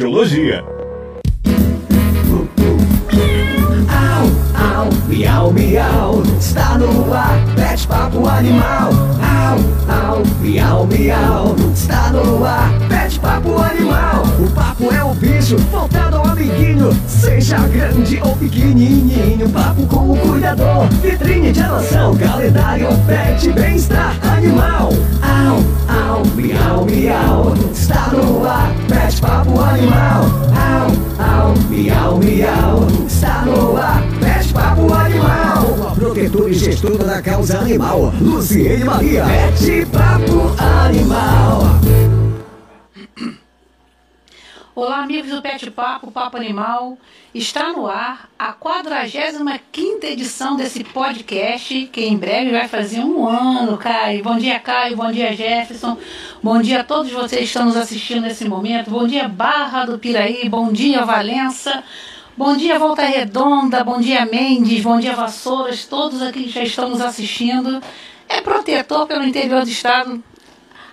Radiologia. Au, au, miau, miau, está no ar, pet papo animal. Au, au, miau, miau, está no ar, pet papo animal. O papo é o bicho, voltado ao amiguinho, seja grande ou pequenininho. Papo com o cuidador, vitrine de adoção, calendário, pet, bem-estar animal. Au, au, miau, miau, está no ar, pet papo animal. Au, au, miau, miau, está no ar, pet papo animal. Protetor e gestora da causa animal, Luciene Maria. Pet papo animal. Olá, amigos do Pet Papo, Papo Animal. Está no ar a 45 edição desse podcast, que em breve vai fazer um ano, Caio. Bom dia, Caio. Bom dia, Jefferson. Bom dia a todos vocês que estão nos assistindo nesse momento. Bom dia, Barra do Piraí. Bom dia, Valença. Bom dia, Volta Redonda. Bom dia, Mendes. Bom dia, Vassouras. Todos aqui que já estão nos assistindo. É protetor pelo interior do estado.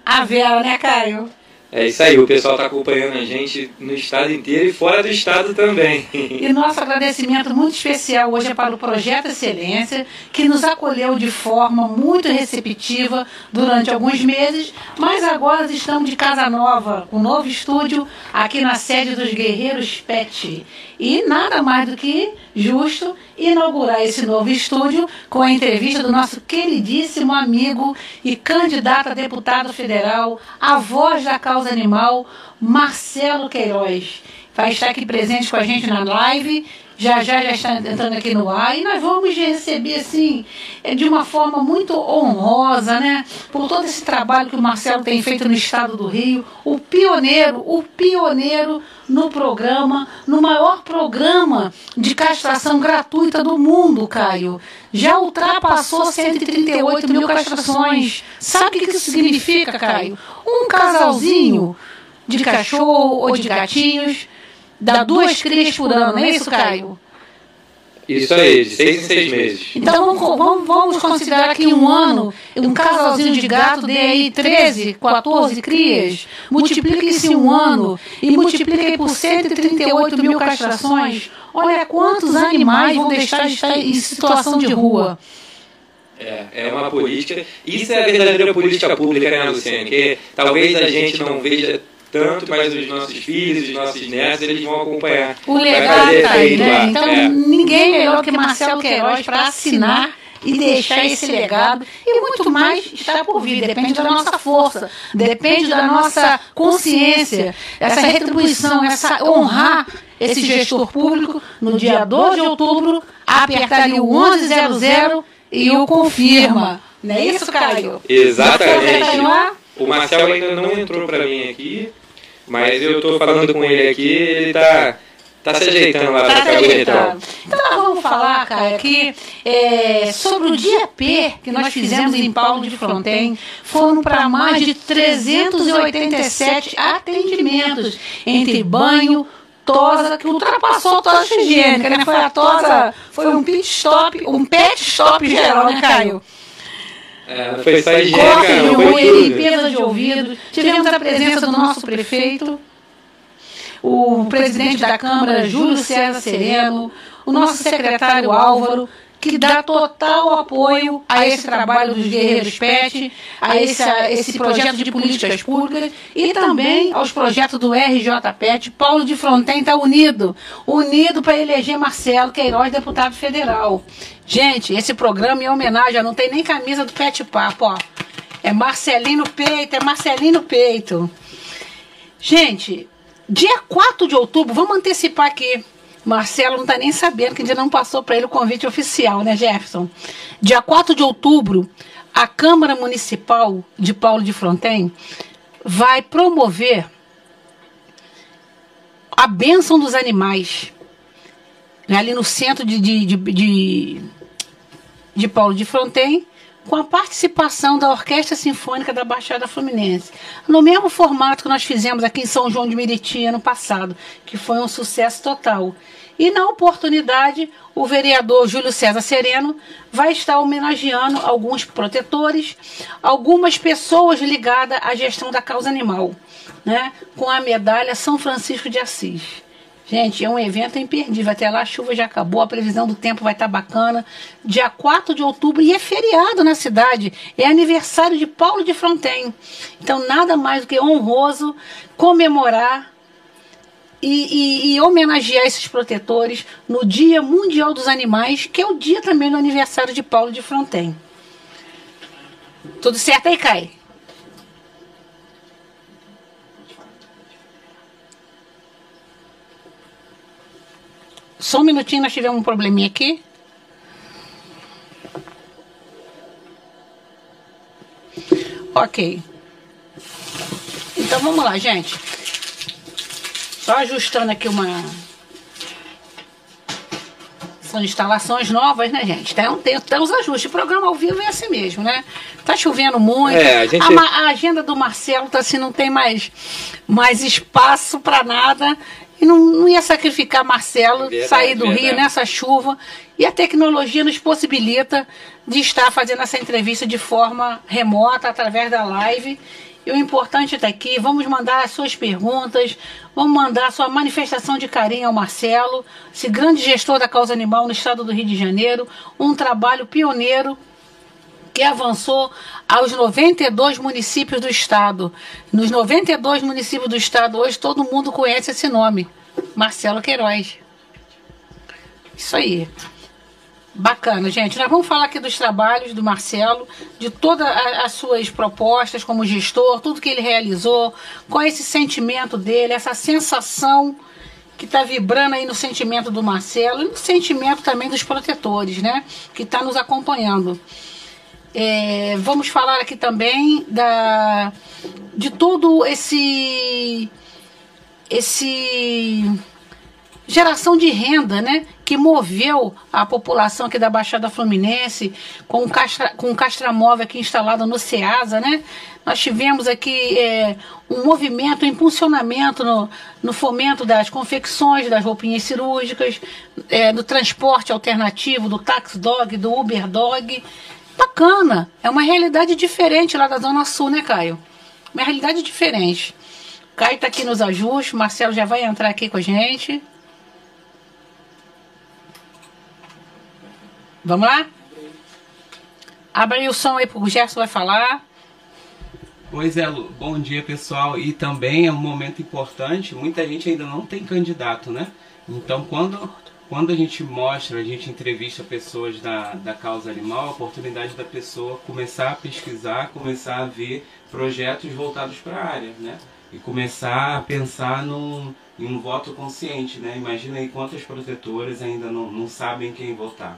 A Vera, né, Caio? É isso aí, o pessoal está acompanhando a gente no estado inteiro e fora do estado também. E nosso agradecimento muito especial hoje é para o Projeto Excelência, que nos acolheu de forma muito receptiva durante alguns meses, mas agora estamos de casa nova, com um novo estúdio aqui na sede dos Guerreiros Pet. E nada mais do que justo inaugurar esse novo estúdio com a entrevista do nosso queridíssimo amigo e candidato a deputado federal, a voz da causa animal, Marcelo Queiroz. Vai estar aqui presente com a gente na live já já já está entrando aqui no ar e nós vamos receber assim é, de uma forma muito honrosa, né? Por todo esse trabalho que o Marcelo tem feito no estado do Rio, o pioneiro, o pioneiro no programa, no maior programa de castração gratuita do mundo, Caio. Já ultrapassou 138 mil castrações. Sabe o que isso significa, Caio? Um casalzinho de cachorro ou de gatinhos dá duas crias por ano, não é isso, Caio? Isso aí, de seis em seis meses. Então vamos, vamos, vamos considerar que em um ano, um casalzinho de gato dê aí 13, 14 crias. Multiplique isso em um ano e multiplique aí por 138 mil castrações. Olha quantos animais vão deixar de estar em situação de rua. É, é uma política. Isso é a verdadeira política pública, né, Luciane? Que talvez a gente não veja tanto, mas os nossos filhos, os nossos netos, eles vão acompanhar. O legado tá aí, né? Então, é. ninguém melhor que Marcelo Queiroz para assinar e deixar esse legado. E muito mais está por vir, depende da nossa força, depende da nossa consciência, essa retribuição, essa honrar esse gestor público no dia 2 de outubro, apertar ali o 1100 e o confirma. Não é isso, Caio? Exatamente. O Marcelo ainda não entrou para mim aqui, mas eu estou falando com ele aqui, ele está tá se ajeitando lá tá para ajeitando. Então nós vamos falar, cara, aqui é, sobre o dia P que nós fizemos em Paulo de Fronten. Foram para mais de 387 atendimentos entre banho, tosa, que ultrapassou a tosa higiênica, né? Foi a tosa, foi um pit stop, um pet stop geral, né, Caio? É, foi só unha, limpeza de ouvido. Tivemos a presença do nosso prefeito, o presidente da Câmara, Júlio César Sereno, o nosso secretário Álvaro, que dá total apoio a esse trabalho dos Guerreiros PET, a esse, a esse projeto de políticas públicas e também aos projetos do RJ PET. Paulo de Fronten está unido, unido para eleger Marcelo Queiroz, deputado federal. Gente, esse programa em homenagem, não tem nem camisa do Pet Papo, ó. É Marcelino Peito, é Marcelino Peito. Gente, dia 4 de outubro, vamos antecipar aqui. Marcelo não está nem sabendo que ainda não passou para ele o convite oficial, né, Jefferson? Dia 4 de outubro, a Câmara Municipal de Paulo de Fronten vai promover a bênção dos animais. Ali no centro de, de, de, de, de Paulo de Fronten, com a participação da Orquestra Sinfônica da Baixada Fluminense, no mesmo formato que nós fizemos aqui em São João de Meriti ano passado, que foi um sucesso total. E na oportunidade, o vereador Júlio César Sereno vai estar homenageando alguns protetores, algumas pessoas ligadas à gestão da causa animal, né, com a medalha São Francisco de Assis. Gente, é um evento imperdível. Até lá a chuva já acabou, a previsão do tempo vai estar bacana. Dia 4 de outubro e é feriado na cidade. É aniversário de Paulo de Fronten. Então, nada mais do que honroso comemorar e, e, e, homenagear esses protetores no Dia Mundial dos Animais, que é o dia também do aniversário de Paulo de Fronten. Tudo certo aí, Kai? Só um minutinho, nós tivemos um probleminha aqui. Ok. Então vamos lá, gente. Só ajustando aqui uma. São instalações novas, né, gente? Então tem, tem os ajustes. O programa ao vivo é assim mesmo, né? Tá chovendo muito. É, a, gente... a, a, agenda do Marcelo tá assim, não tem mais, mais espaço para nada. E não, não ia sacrificar Marcelo, verdade, sair do verdade. Rio nessa chuva. E a tecnologia nos possibilita de estar fazendo essa entrevista de forma remota, através da live. E o importante está aqui, vamos mandar as suas perguntas, vamos mandar sua manifestação de carinho ao Marcelo, esse grande gestor da causa animal no estado do Rio de Janeiro, um trabalho pioneiro que avançou aos 92 municípios do estado. Nos 92 municípios do estado, hoje todo mundo conhece esse nome: Marcelo Queiroz. Isso aí. Bacana, gente. Nós vamos falar aqui dos trabalhos do Marcelo, de todas as suas propostas como gestor, tudo que ele realizou, qual é esse sentimento dele, essa sensação que está vibrando aí no sentimento do Marcelo e no sentimento também dos protetores, né? Que está nos acompanhando. É, vamos falar aqui também da, de todo esse, esse geração de renda, né? Que moveu a população aqui da Baixada Fluminense com um, castra, com um castramóvel aqui instalado no SEASA, né? Nós tivemos aqui é, um movimento, um impulsionamento no, no fomento das confecções das roupinhas cirúrgicas, é, do transporte alternativo, do tax dog, do Uber dog bacana. É uma realidade diferente lá da Zona Sul, né, Caio? Uma realidade diferente. Caio está aqui nos ajustes, Marcelo já vai entrar aqui com a gente. Vamos lá? Abre o som aí pro Gerson vai falar. Pois é, Lu. Bom dia, pessoal. E também é um momento importante. Muita gente ainda não tem candidato, né? Então, quando quando a gente mostra, a gente entrevista pessoas da, da causa animal, a oportunidade da pessoa começar a pesquisar, começar a ver projetos voltados para a área, né? E começar a pensar num, em um voto consciente, né? Imagina aí quantas protetoras ainda não, não sabem quem votar.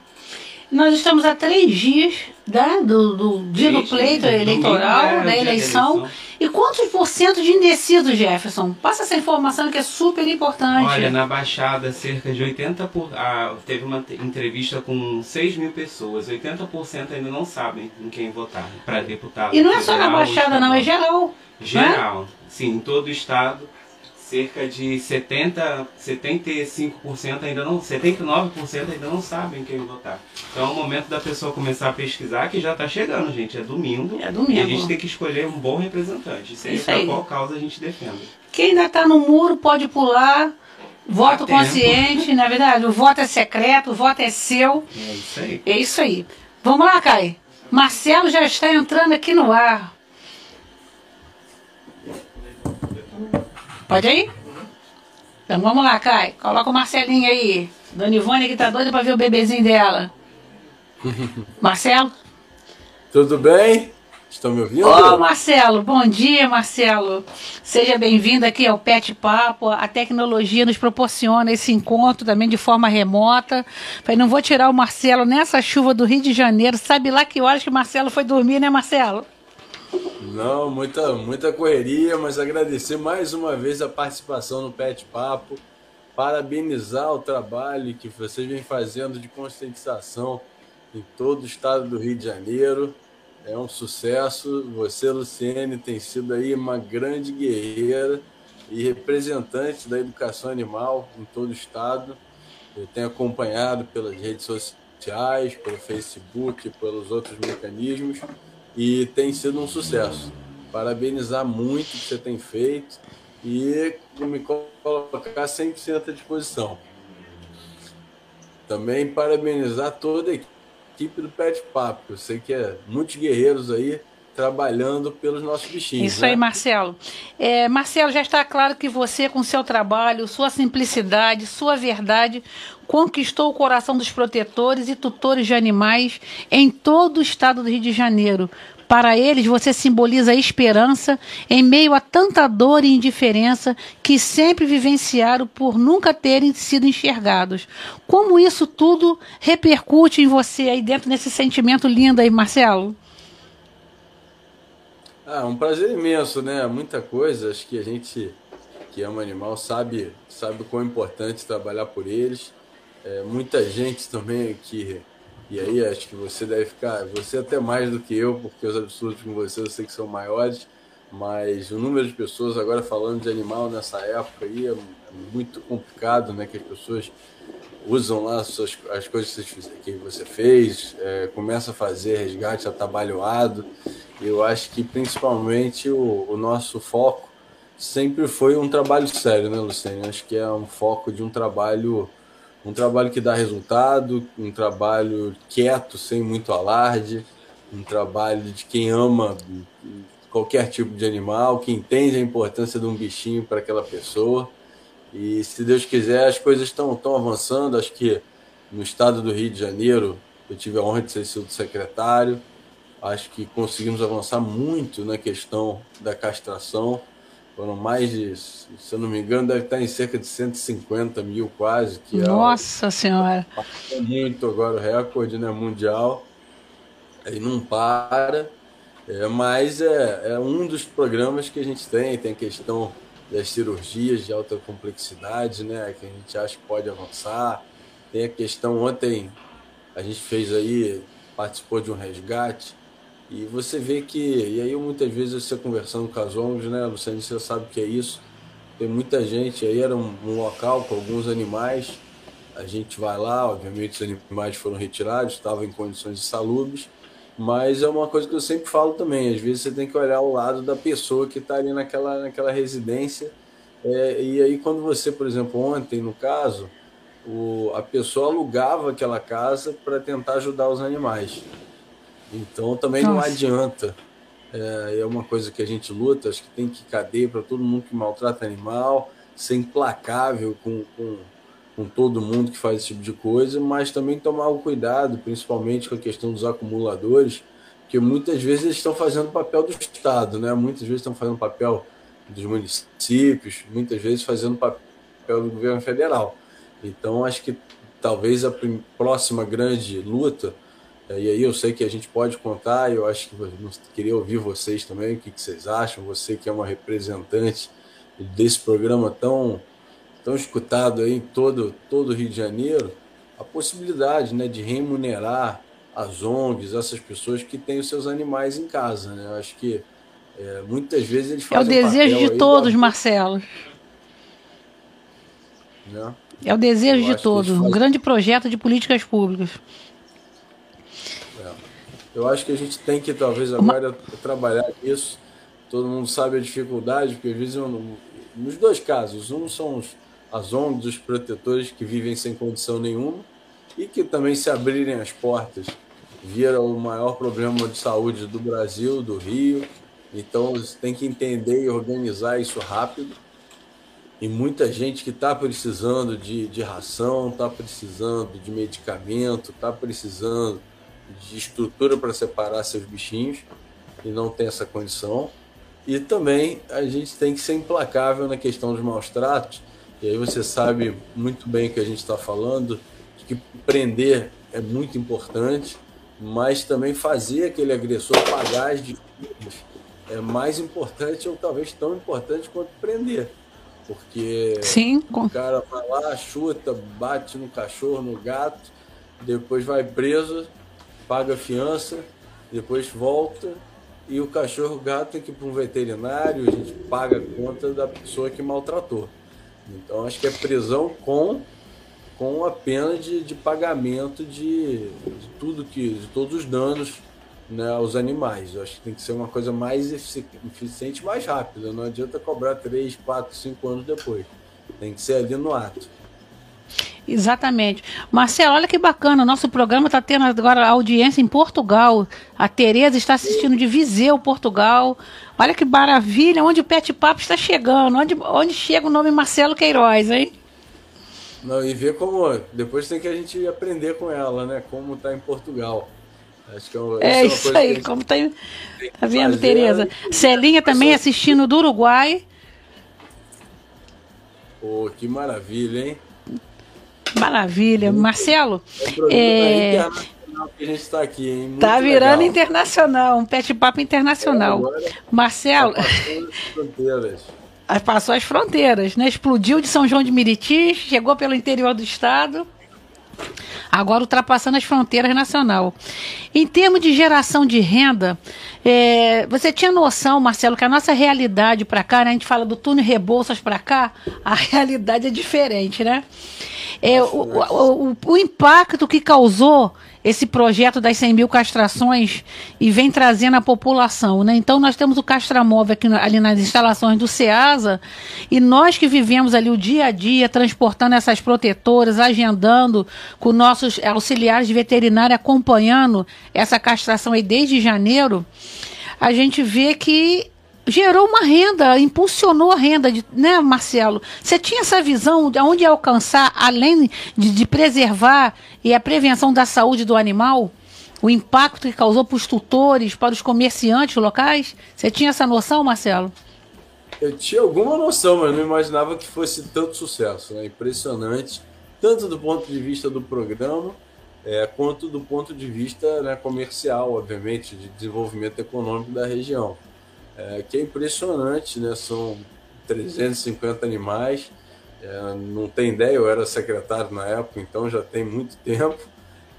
Nós estamos há três dias né, do, do dia do pleito eleitoral, é, da eleição. E quantos por cento de indecisos, Jefferson? Passa essa informação que é super importante. Olha, na Baixada, cerca de 80%. Por, ah, teve uma entrevista com 6 mil pessoas. 80% ainda não sabem em quem votar para deputado. E não é só na Baixada, não, é geral. Geral. Né? Sim, em todo o estado cerca de 70, 75% ainda não, 79% ainda não sabem quem votar. Então é o momento da pessoa começar a pesquisar, que já está chegando, gente. É domingo. É domingo. E a gente tem que escolher um bom representante, seja para qual causa a gente defenda. Quem ainda está no muro pode pular. Voto consciente, na é verdade, o voto é secreto, o voto é seu. É isso aí. É isso aí. Vamos lá, Kai. Marcelo já está entrando aqui no ar. Pode ir? Então vamos lá, Kai. Coloca o Marcelinho aí. Dona Ivone que tá doida pra ver o bebezinho dela. Marcelo? Tudo bem? Estão me ouvindo? Ô, Marcelo, bom dia, Marcelo. Seja bem-vindo aqui ao Pet Papo. A tecnologia nos proporciona esse encontro também de forma remota. Falei, não vou tirar o Marcelo nessa chuva do Rio de Janeiro. Sabe lá que horas que o Marcelo foi dormir, né, Marcelo? Não, muita, muita correria, mas agradecer mais uma vez a participação no Pet Papo, parabenizar o trabalho que vocês vêm fazendo de conscientização em todo o estado do Rio de Janeiro. é um sucesso. Você, Luciene, tem sido aí uma grande guerreira e representante da educação animal em todo o estado. Eu tenho acompanhado pelas redes sociais, pelo Facebook, pelos outros mecanismos e tem sido um sucesso. Parabenizar muito o que você tem feito e me colocar 100% à disposição. Também parabenizar toda a equipe do Pet Papo. Eu sei que é muitos guerreiros aí trabalhando pelos nossos bichinhos. Isso né? aí, Marcelo. É, Marcelo, já está claro que você, com seu trabalho, sua simplicidade, sua verdade, conquistou o coração dos protetores e tutores de animais em todo o estado do Rio de Janeiro. Para eles, você simboliza a esperança em meio a tanta dor e indiferença que sempre vivenciaram por nunca terem sido enxergados. Como isso tudo repercute em você aí dentro desse sentimento lindo aí, Marcelo? Ah, um prazer imenso, né? Muita coisa. Acho que a gente que ama animal sabe, sabe o quão é importante trabalhar por eles. É, muita gente também que e aí acho que você deve ficar, você até mais do que eu, porque os absurdos com você eu sei que são maiores, mas o número de pessoas agora falando de animal nessa época aí é muito complicado, né? Que as pessoas usam lá as, suas, as coisas que você fez, é, começa a fazer resgate atabalhoado. Eu acho que principalmente o, o nosso foco sempre foi um trabalho sério, né, Luciano? Acho que é um foco de um trabalho um trabalho que dá resultado, um trabalho quieto, sem muito alarde, um trabalho de quem ama qualquer tipo de animal, que entende a importância de um bichinho para aquela pessoa. E se Deus quiser, as coisas estão tão avançando. Acho que no estado do Rio de Janeiro, eu tive a honra de ser sido secretário. Acho que conseguimos avançar muito na questão da castração. Foram mais de, se eu não me engano, deve estar em cerca de 150 mil quase. Que Nossa é Senhora! Muito agora o recorde né, mundial. Aí não para. É, mas é, é um dos programas que a gente tem. Tem a questão das cirurgias de alta complexidade, né? Que a gente acha que pode avançar. Tem a questão, ontem a gente fez aí, participou de um resgate e você vê que, e aí muitas vezes você conversando com as ONGs, né, Luciano, você sabe que é isso. Tem muita gente, aí era um, um local com alguns animais, a gente vai lá, obviamente os animais foram retirados, estavam em condições insalubres, mas é uma coisa que eu sempre falo também, às vezes você tem que olhar o lado da pessoa que está ali naquela, naquela residência, é, e aí quando você, por exemplo, ontem no caso, o, a pessoa alugava aquela casa para tentar ajudar os animais. Então também Nossa. não adianta. É, é, uma coisa que a gente luta, acho que tem que cadeia para todo mundo que maltrata animal, ser implacável com, com, com, todo mundo que faz esse tipo de coisa, mas também tomar o cuidado, principalmente com a questão dos acumuladores, que muitas vezes eles estão fazendo papel do Estado, né? muitas vezes estão fazendo papel dos municípios, muitas vezes fazendo papel do governo federal. Então acho que talvez a próxima grande luta e aí eu sei que a gente pode contar, eu acho que eu queria ouvir vocês também, o que, vocês acham, você que é uma representante desse programa tão, tão escutado aí em todo, todo o Rio de Janeiro, a possibilidade né, de remunerar as ONGs, essas pessoas que têm os seus animais em casa. Né? Eu acho que é, muitas vezes eles fazem. É o desejo de todos, Marcelo. Né? É o desejo de todos, um grande projeto de políticas públicas. Eu acho que a gente tem que talvez agora trabalhar isso. Todo mundo sabe a dificuldade, porque às vezes nos dois casos, um são os, as ONGs, os protetores que vivem sem condição nenhuma e que também se abrirem as portas vira o maior problema de saúde do Brasil, do Rio. Então tem que entender e organizar isso rápido. E muita gente que está precisando de, de ração, está precisando de medicamento, está precisando de estrutura para separar seus bichinhos e não tem essa condição. E também a gente tem que ser implacável na questão dos maus tratos. E aí você sabe muito bem que a gente está falando de que prender é muito importante, mas também fazer aquele agressor pagar as dívidas é mais importante ou talvez tão importante quanto prender. Porque Sim. o cara vai lá, chuta, bate no cachorro, no gato, depois vai preso paga a fiança depois volta e o cachorro gato tem que ir para um veterinário, a gente paga a conta da pessoa que maltratou. Então acho que é prisão com, com a pena de, de pagamento de, de tudo que. de todos os danos né, aos animais. Eu acho que tem que ser uma coisa mais eficiente mais rápida. Não adianta cobrar 3, 4, 5 anos depois. Tem que ser ali no ato. Exatamente. Marcelo, olha que bacana, o nosso programa está tendo agora audiência em Portugal. A Tereza está assistindo de Viseu, Portugal. Olha que maravilha, onde o Pet Papo está chegando, onde, onde chega o nome Marcelo Queiroz, hein? Não, e ver como. Depois tem que a gente aprender com ela, né? Como está em Portugal. Acho que é, uma, é isso, é aí, como tá, tá vendo, Tereza? Celinha também assistindo do Uruguai. Pô, que maravilha, hein? Maravilha. Marcelo, é... é a gente está aqui, hein? Muito tá virando legal. internacional, um pet papo internacional. É, Marcelo. Tá fronteiras. Passou as fronteiras, né? Explodiu de São João de Meriti, chegou pelo interior do estado, agora ultrapassando as fronteiras nacional. Em termos de geração de renda, é, você tinha noção, Marcelo, que a nossa realidade para cá, né, a gente fala do túnel Rebouças para cá, a realidade é diferente, né? É, o, o, o, o impacto que causou esse projeto das 100 mil castrações e vem trazendo a população. Né? Então, nós temos o castramóvel aqui, ali nas instalações do SEASA e nós que vivemos ali o dia a dia, transportando essas protetoras, agendando com nossos auxiliares de veterinária, acompanhando essa castração aí desde janeiro, a gente vê que gerou uma renda, impulsionou a renda, de, né, Marcelo? Você tinha essa visão de onde alcançar, além de, de preservar e a prevenção da saúde do animal? O impacto que causou para os tutores, para os comerciantes locais? Você tinha essa noção, Marcelo? Eu tinha alguma noção, mas não imaginava que fosse tanto sucesso. Né? Impressionante, tanto do ponto de vista do programa, é, quanto do ponto de vista né, comercial, obviamente, de desenvolvimento econômico da região é, que é impressionante, né? São 350 animais. É, não tem ideia, eu era secretário na época, então já tem muito tempo.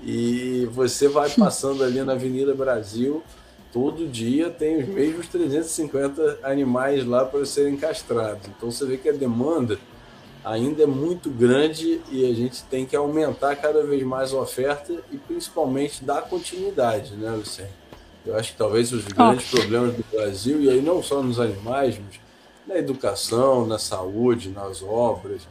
E você vai passando ali na Avenida Brasil, todo dia tem os mesmos 350 animais lá para serem castrados. Então você vê que a demanda ainda é muito grande e a gente tem que aumentar cada vez mais a oferta e principalmente dar continuidade, né, Luciano? Eu acho que talvez os grandes oh. problemas do Brasil, e aí não só nos animais, mas na educação, na saúde, nas obras,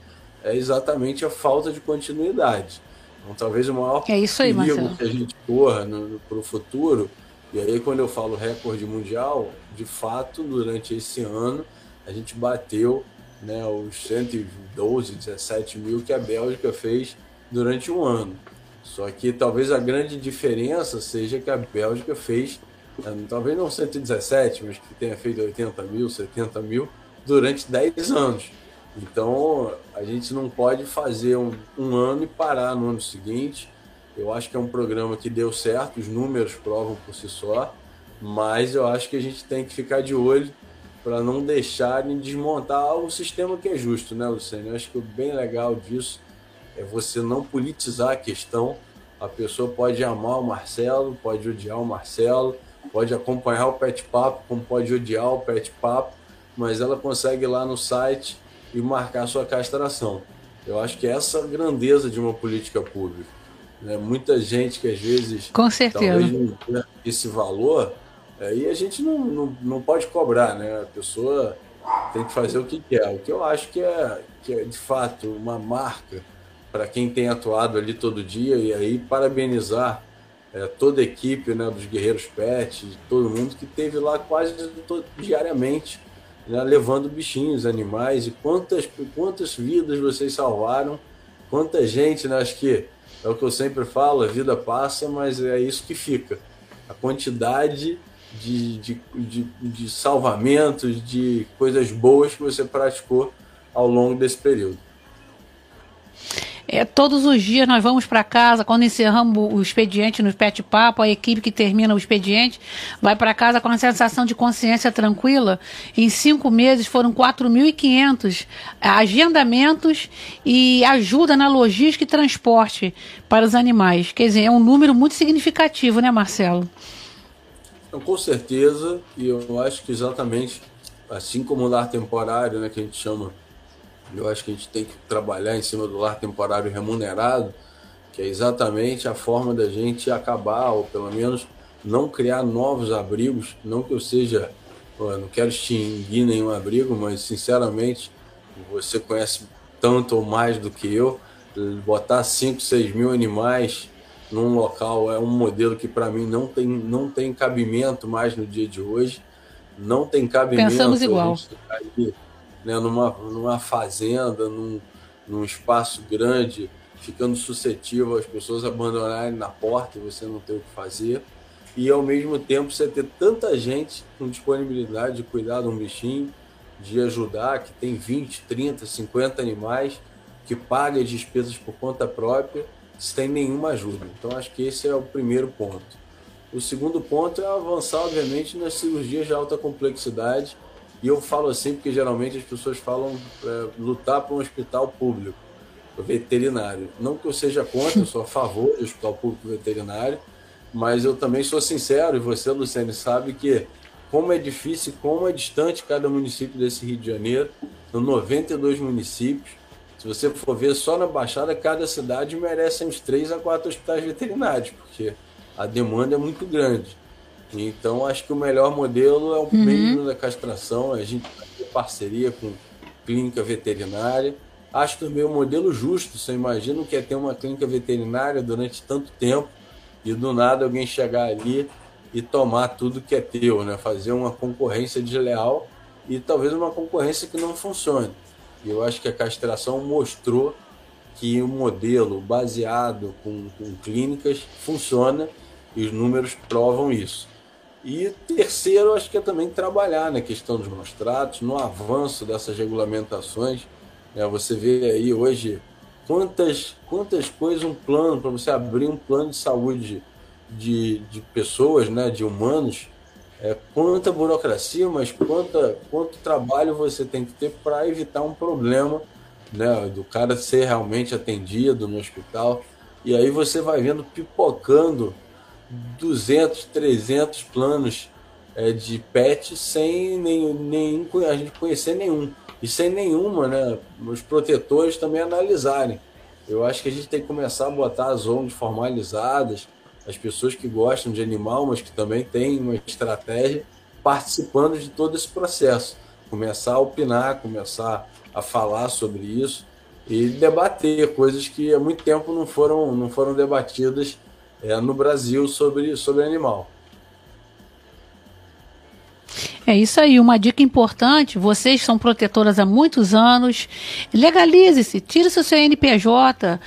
é exatamente a falta de continuidade. Então, talvez o maior é isso aí, perigo que a gente corra para o futuro, e aí quando eu falo recorde mundial, de fato, durante esse ano, a gente bateu né, os 112, 17 mil que a Bélgica fez durante um ano. Só que talvez a grande diferença seja que a Bélgica fez, eh, talvez não 117, mas que tenha feito 80 mil, 70 mil durante 10 anos. Então a gente não pode fazer um, um ano e parar no ano seguinte. Eu acho que é um programa que deu certo, os números provam por si só, mas eu acho que a gente tem que ficar de olho para não deixarem desmontar o sistema que é justo, né, Luciano? Eu acho que o bem legal disso é você não politizar a questão. A pessoa pode amar o Marcelo, pode odiar o Marcelo, pode acompanhar o Pet Papo, como pode odiar o Pet Papo, mas ela consegue ir lá no site e marcar sua castração. Eu acho que é essa a grandeza de uma política pública. Né? Muita gente que às vezes Com certeza. talvez não esse valor, aí a gente não, não, não pode cobrar, né? A pessoa tem que fazer o que quer. O que eu acho que é, que é de fato uma marca para quem tem atuado ali todo dia e aí parabenizar é, toda a equipe né, dos Guerreiros Pet, todo mundo que teve lá quase todo, diariamente, né, levando bichinhos, animais e quantas, quantas vidas vocês salvaram, quanta gente, né, acho que é o que eu sempre falo, a vida passa, mas é isso que fica. A quantidade de, de, de, de salvamentos, de coisas boas que você praticou ao longo desse período. É, todos os dias nós vamos para casa, quando encerramos o expediente no Pet Papo, a equipe que termina o expediente vai para casa com a sensação de consciência tranquila. Em cinco meses foram 4.500 agendamentos e ajuda na logística e transporte para os animais. Quer dizer, é um número muito significativo, né, Marcelo? Então, com certeza, e eu acho que exatamente assim como o lar temporário, né, que a gente chama, eu acho que a gente tem que trabalhar em cima do lar temporário remunerado, que é exatamente a forma da gente acabar, ou pelo menos não criar novos abrigos, não que eu seja, eu não quero extinguir nenhum abrigo, mas sinceramente, você conhece tanto ou mais do que eu, botar 5, 6 mil animais num local é um modelo que para mim não tem, não tem cabimento mais no dia de hoje. Não tem cabimento. Pensamos igual. Né, numa, numa fazenda, num, num espaço grande, ficando suscetível às pessoas abandonarem na porta e você não ter o que fazer. E ao mesmo tempo você ter tanta gente com disponibilidade de cuidar de um bichinho, de ajudar, que tem 20, 30, 50 animais, que paga as despesas por conta própria sem nenhuma ajuda. Então, acho que esse é o primeiro ponto. O segundo ponto é avançar, obviamente, nas cirurgias de alta complexidade. E eu falo assim porque geralmente as pessoas falam é, lutar para um hospital público, veterinário. Não que eu seja contra, eu sou a favor do hospital público veterinário, mas eu também sou sincero, e você, Luciane, sabe que como é difícil, como é distante cada município desse Rio de Janeiro, no 92 municípios, se você for ver só na Baixada, cada cidade merece uns três a quatro hospitais veterinários, porque a demanda é muito grande. Então, acho que o melhor modelo é o uhum. meio da castração, a gente tem parceria com clínica veterinária. Acho também o modelo justo. Você imagina o que é ter uma clínica veterinária durante tanto tempo e do nada alguém chegar ali e tomar tudo que é teu, né? Fazer uma concorrência desleal e talvez uma concorrência que não funcione. E eu acho que a castração mostrou que o modelo baseado com, com clínicas funciona e os números provam isso. E terceiro, acho que é também trabalhar na questão dos maus tratos, no avanço dessas regulamentações. É, você vê aí hoje quantas, quantas coisas, um plano, para você abrir um plano de saúde de, de pessoas, né, de humanos, é, quanta burocracia, mas quanta, quanto trabalho você tem que ter para evitar um problema, né, do cara ser realmente atendido no hospital. E aí você vai vendo pipocando 200, 300 planos é, de PET sem nenhum, nenhum, a gente conhecer nenhum. E sem nenhuma, né, os protetores também analisarem. Eu acho que a gente tem que começar a botar as ONGs formalizadas, as pessoas que gostam de animal, mas que também têm uma estratégia participando de todo esse processo. Começar a opinar, começar a falar sobre isso e debater coisas que há muito tempo não foram, não foram debatidas é, no Brasil sobre, sobre animal. É isso aí, uma dica importante, vocês são protetoras há muitos anos, legalize-se, tire o seu CNPJ,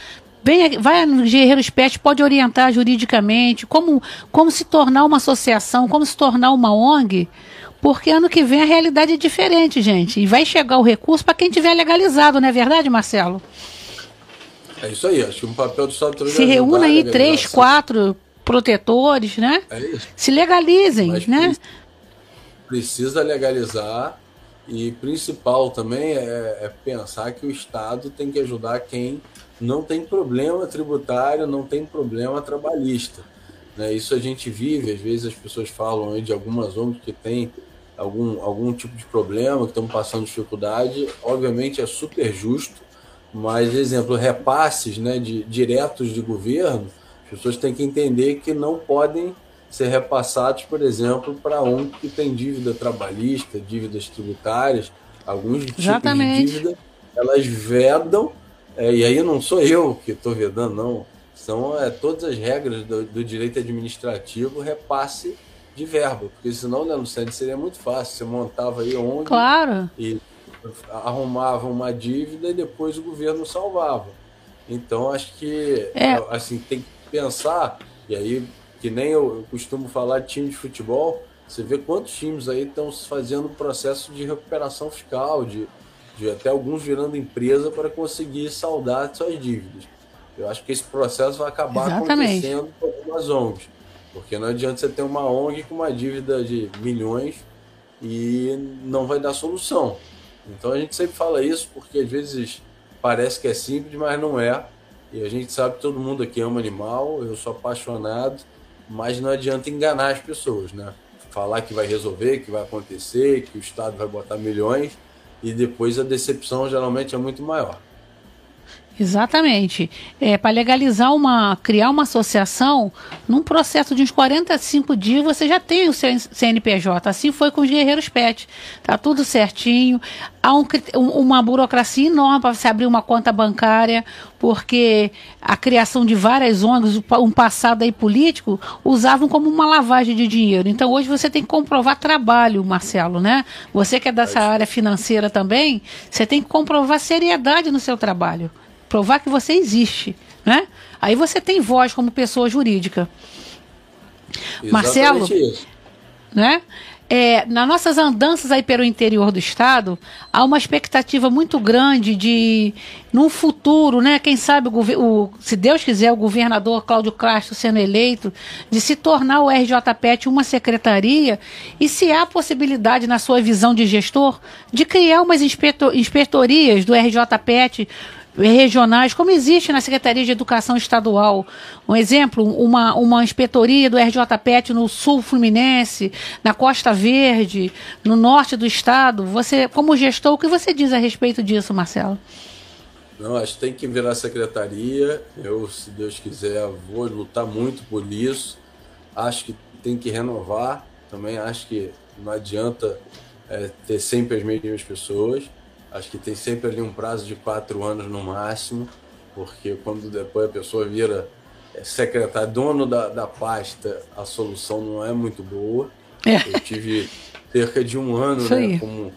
Vem, vai no Guerreiros Pet, pode orientar juridicamente como, como se tornar uma associação, como se tornar uma ONG, porque ano que vem a realidade é diferente, gente. E vai chegar o recurso para quem tiver legalizado, não é verdade, Marcelo? É isso aí, acho que um papel do Estado Se reúna aí três, quatro protetores, né? É isso. Se legalizem, Mas né? Precisa legalizar e principal também é, é pensar que o Estado tem que ajudar quem não tem problema tributário, não tem problema trabalhista. Né? Isso a gente vive, às vezes as pessoas falam de algumas ONGs que têm algum, algum tipo de problema, que estão passando dificuldade, obviamente é super justo, mas, exemplo, repasses né, de, diretos de governo, as pessoas têm que entender que não podem ser repassados, por exemplo, para ONG que tem dívida trabalhista, dívidas tributárias, alguns tipos Exatamente. de dívida, elas vedam é, e aí não sou eu que estou vedando, não. São é, todas as regras do, do, direito administrativo repasse de verba, porque senão, né, Luciane, seria muito fácil. Você montava aí onde claro. e arrumava uma dívida e depois o governo salvava. Então, acho que é. assim tem que pensar, e aí, que nem eu costumo falar de time de futebol, você vê quantos times aí estão fazendo processo de recuperação fiscal, de de até alguns virando empresa para conseguir saldar suas dívidas. Eu acho que esse processo vai acabar Exatamente. acontecendo com algumas ONGs, porque não adianta você ter uma ONG com uma dívida de milhões e não vai dar solução. Então a gente sempre fala isso porque às vezes parece que é simples, mas não é. E a gente sabe que todo mundo aqui ama animal, eu sou apaixonado, mas não adianta enganar as pessoas, né? falar que vai resolver, que vai acontecer, que o Estado vai botar milhões, e depois a decepção geralmente é muito maior. Exatamente. É, para legalizar uma, criar uma associação, num processo de uns 45 dias você já tem o seu CNPJ. Assim foi com os Guerreiros Pet. Tá tudo certinho. Há um, uma burocracia enorme para você abrir uma conta bancária, porque a criação de várias ONGs, um passado aí político, usavam como uma lavagem de dinheiro. Então hoje você tem que comprovar trabalho, Marcelo, né? Você que é dessa área financeira também, você tem que comprovar seriedade no seu trabalho provar que você existe, né? Aí você tem voz como pessoa jurídica. Exatamente Marcelo, isso. né? É, nas nossas andanças aí pelo interior do estado, há uma expectativa muito grande de, num futuro, né, quem sabe, o, o, se Deus quiser, o governador Cláudio Castro sendo eleito, de se tornar o RJPET uma secretaria, e se há possibilidade, na sua visão de gestor, de criar umas inspetor, inspetorias do RJPET regionais, como existe na Secretaria de Educação Estadual. Um exemplo, uma, uma inspetoria do RJPET no sul fluminense, na Costa Verde, no norte do estado. Você, como gestor, o que você diz a respeito disso, Marcelo? Não, acho que tem que virar secretaria. Eu, se Deus quiser, vou lutar muito por isso. Acho que tem que renovar. Também acho que não adianta é, ter sempre as mesmas pessoas Acho que tem sempre ali um prazo de quatro anos no máximo, porque quando depois a pessoa vira é, secretário, dono da, da pasta, a solução não é muito boa. É. Eu tive cerca de um ano né, como,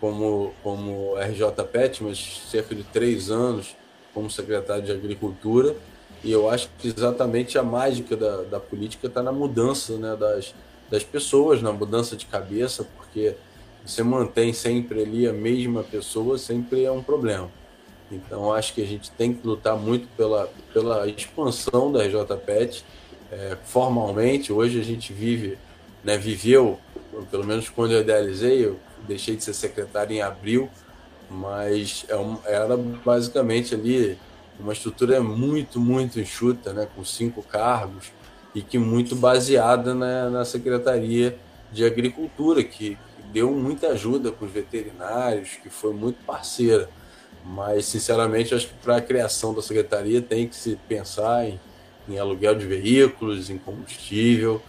como, como RJ Pet, mas cerca de três anos como secretário de Agricultura. E eu acho que exatamente a mágica da, da política está na mudança né, das, das pessoas, na mudança de cabeça, porque você mantém sempre ali a mesma pessoa, sempre é um problema. Então, acho que a gente tem que lutar muito pela, pela expansão da RJPET. É, formalmente, hoje a gente vive, né, viveu, pelo menos quando eu idealizei, eu deixei de ser secretário em abril, mas é um, era basicamente ali uma estrutura muito, muito enxuta, né, com cinco cargos, e que muito baseada na, na Secretaria de Agricultura, que deu muita ajuda com os veterinários, que foi muito parceira. Mas, sinceramente, acho que para a criação da secretaria tem que se pensar em, em aluguel de veículos, em combustível,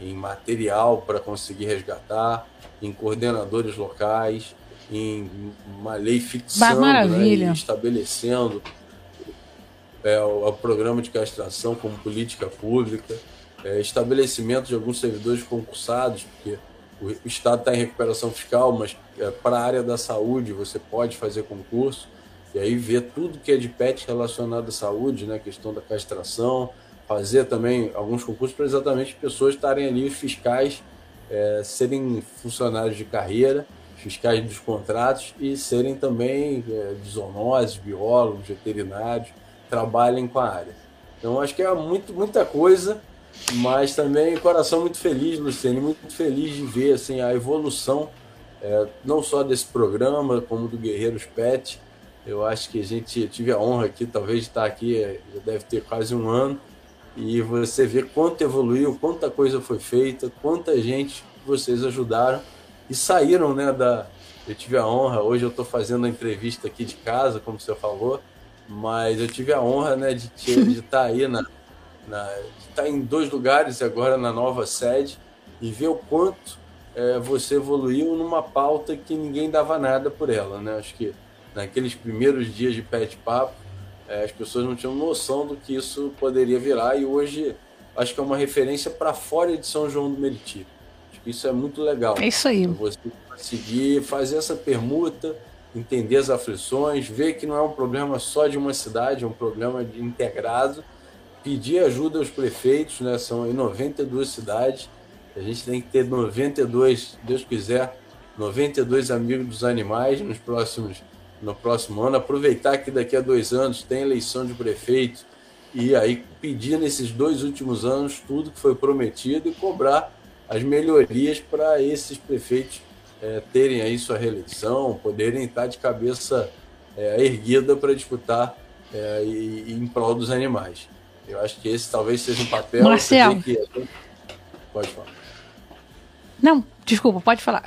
em material para conseguir resgatar, em coordenadores locais, em uma lei fixando, né, estabelecendo é, o, o, programa de castração como política pública, é, estabelecimento de alguns servidores concursados, porque o Estado está em recuperação fiscal, mas é, para a área da saúde você pode fazer concurso e aí ver tudo que é de PET relacionado à saúde, né, questão da castração, fazer também alguns concursos para exatamente pessoas estarem ali, os fiscais é, serem funcionários de carreira, fiscais dos contratos e serem também é, zoonoses, biólogos, veterinários, trabalhem com a área. Então acho que é muito, muita coisa mas também coração muito feliz, Luciane, muito feliz de ver assim, a evolução, é, não só desse programa, como do Guerreiros Pet. Eu acho que a gente tive a honra aqui, talvez, de estar aqui, é, já deve ter quase um ano, e você vê quanto evoluiu, quanta coisa foi feita, quanta gente vocês ajudaram e saíram né, da. Eu tive a honra, hoje eu estou fazendo a entrevista aqui de casa, como você falou, mas eu tive a honra né, de, estar aí na, está em dois lugares agora na nova sede e ver o quanto é, você evoluiu numa pauta que ninguém dava nada por ela, né? Acho que naqueles primeiros dias de pet papo é, as pessoas não tinham noção do que isso poderia virar e hoje acho que é uma referência para fora de São João do Meriti. Acho que isso é muito legal. É isso aí. Você conseguir fazer essa permuta, entender as aflições, ver que não é um problema só de uma cidade, é um problema integrado pedir ajuda aos prefeitos, né? São em 92 cidades. A gente tem que ter 92, Deus quiser, 92 amigos dos animais nos próximos, no próximo ano. Aproveitar que daqui a dois anos tem eleição de prefeito e aí pedir nesses dois últimos anos tudo que foi prometido e cobrar as melhorias para esses prefeitos é, terem aí sua reeleição, poderem estar de cabeça é, erguida para disputar é, e, e em prol dos animais. Eu acho que esse talvez seja um papel. Marcelo. Que... Pode falar. Não, desculpa, pode falar.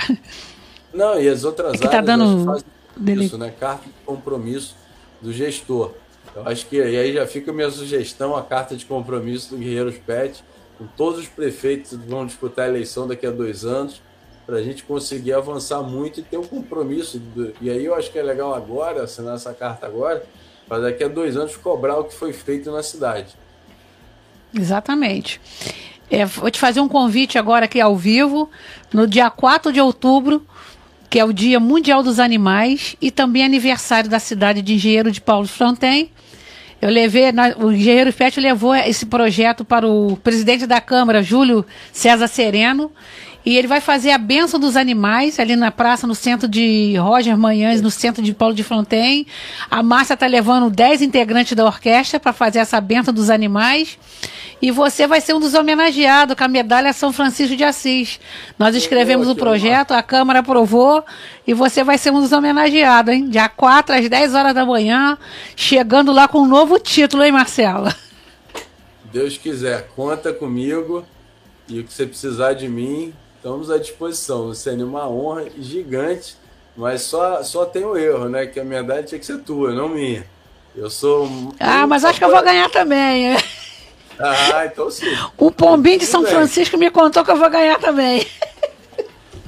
Não, e as outras é que tá áreas dando fazem isso, né? Carta de compromisso do gestor. Eu acho que e aí já fica a minha sugestão, a carta de compromisso do Guerreiros Pet, com todos os prefeitos que vão disputar a eleição daqui a dois anos, para a gente conseguir avançar muito e ter um compromisso. E aí eu acho que é legal agora, assinar essa carta agora, para daqui a dois anos cobrar o que foi feito na cidade. Exatamente. É, vou te fazer um convite agora aqui ao vivo, no dia 4 de outubro, que é o Dia Mundial dos Animais e também aniversário da cidade de Engenheiro de Paulo Fronten. Eu levei, o Engenheiro Pet levou esse projeto para o presidente da Câmara, Júlio César Sereno, e ele vai fazer a benção dos animais ali na praça, no centro de Roger Manhães, no centro de Paulo de Fronten. A Márcia está levando 10 integrantes da orquestra para fazer essa benção dos animais. E você vai ser um dos homenageados com a medalha São Francisco de Assis. Nós escrevemos o projeto, a Câmara aprovou e você vai ser um dos homenageados, hein? Dia 4 às 10 horas da manhã, chegando lá com um novo título, hein, Marcela? Deus quiser, conta comigo e o que você precisar de mim, estamos à disposição. Seria uma honra gigante, mas só, só tem o erro, né? Que a medalha tinha que ser tua, não minha. Eu sou. Ah, mas acho que eu vou ganhar também. Ah, então sim. O Pombinho de São Francisco me contou que eu vou ganhar também.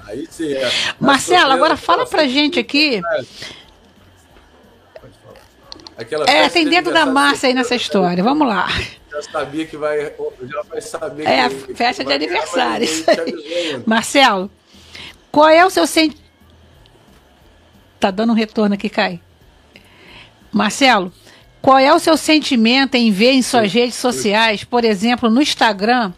Aí sim. É. Marcelo, agora fala pra gente aqui. é, tem dedo da Márcia aí nessa história. Vamos lá já sabia que vai. Já vai saber É a festa de aniversário. Marcelo, qual é o seu sentimento? Tá dando um retorno aqui, Cai. Marcelo, qual é o seu sentimento em ver em suas redes sociais, por exemplo, no Instagram,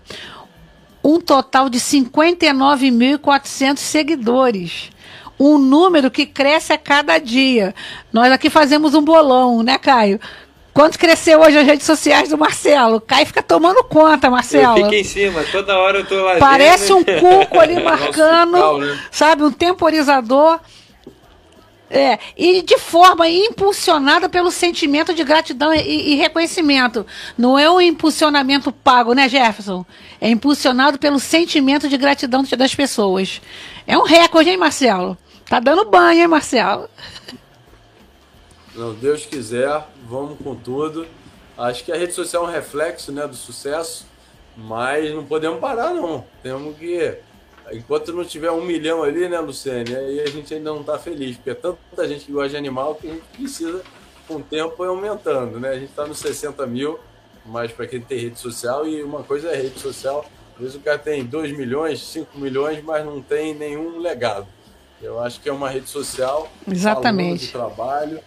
um total de 59.400 seguidores? Um número que cresce a cada dia. Nós aqui fazemos um bolão, né, Caio? Quanto cresceu hoje as redes sociais do Marcelo? Cai fica tomando conta, Marcelo. Eu fico em cima, toda hora eu tô lá. Parece um cuco ali marcando, Nossa, né? sabe? Um temporizador. É, e de forma impulsionada pelo sentimento de gratidão e, e, reconhecimento. Não é um impulsionamento pago, né, Jefferson? É impulsionado pelo sentimento de gratidão das pessoas. É um recorde, hein, Marcelo? Tá dando banho, hein, Marcelo? Não, Deus quiser, vamos com tudo. Acho que a rede social é um reflexo né, do sucesso, mas não podemos parar, não. Temos que. Enquanto não tiver um milhão ali, né, Luciane, aí a gente ainda não está feliz, porque é tanta gente que gosta de animal que a gente precisa, com o tempo, ir aumentando, né? A gente está nos 60 mil, mas para quem tem rede social, e uma coisa é rede social, às vezes o cara tem 2 milhões, 5 milhões, mas não tem nenhum legado. Eu acho que é uma rede social, Exatamente. de trabalho,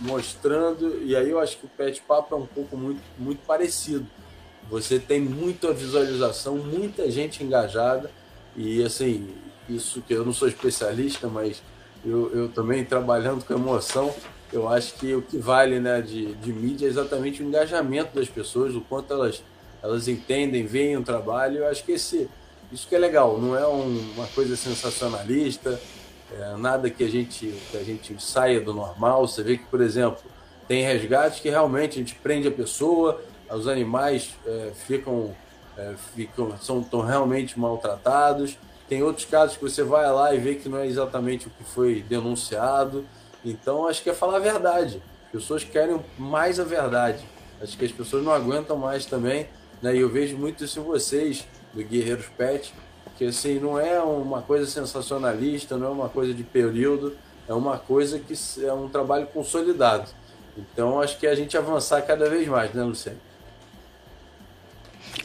mostrando, e aí eu acho que o Pet Papo é um pouco muito, muito parecido. Você tem muita visualização, muita gente engajada, e assim, isso que eu não sou especialista, mas eu, eu também trabalhando com emoção, eu acho que o que vale né, de, de mídia é exatamente o engajamento das pessoas, o quanto elas, elas entendem, veem o trabalho. Eu acho que esse, isso que é legal, não é um, uma coisa sensacionalista, é, nada que a, gente, que a gente saia do normal. Você vê que, por exemplo, tem resgates que realmente a gente prende a pessoa, os animais é, ficam, é, ficam são tão realmente maltratados. Tem outros casos que você vai lá e vê que não é exatamente o que foi denunciado. Então, acho que é falar a verdade. As pessoas querem mais a verdade. Acho que as pessoas não aguentam mais também. Né? E eu vejo muito isso em vocês, do Guerreiros Pet, que assim não é uma coisa sensacionalista, não é uma coisa de período, é uma coisa que é um trabalho consolidado. Então acho que a gente avançar cada vez mais, né, Luciano?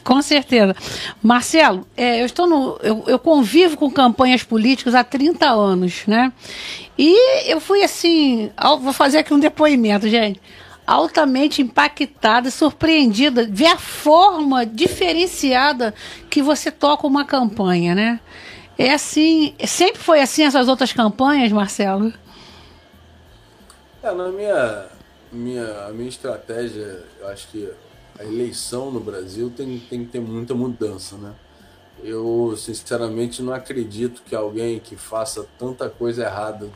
Com certeza. Marcelo, é, eu estou no. Eu, eu, convivo com campanhas políticas há 30 anos, né? E eu fui assim. Vou fazer aqui um depoimento, gente altamente impactada, surpreendida, ver a forma diferenciada que você toca uma campanha, né? É assim, sempre foi assim essas outras campanhas, Marcelo? É, na minha, minha, minha estratégia, eu acho que a eleição no Brasil tem, tem que ter muita mudança, né? Eu, sinceramente, não acredito que alguém que faça tanta coisa errada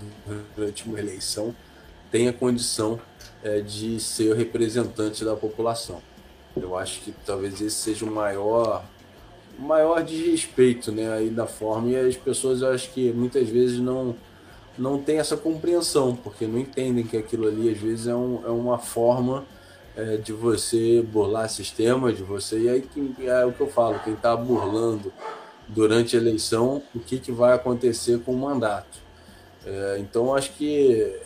durante uma eleição tenha condição é, de ser representante da população. Eu acho que talvez esse seja o maior, maior desrespeito, né, aí da forma e as pessoas eu acho que muitas vezes não não têm essa compreensão porque não entendem que aquilo ali às vezes é, um, é uma forma é, de você burlar sistema, de você e aí é o que eu falo, quem está burlando durante a eleição, o que, que vai acontecer com o mandato. É, então acho que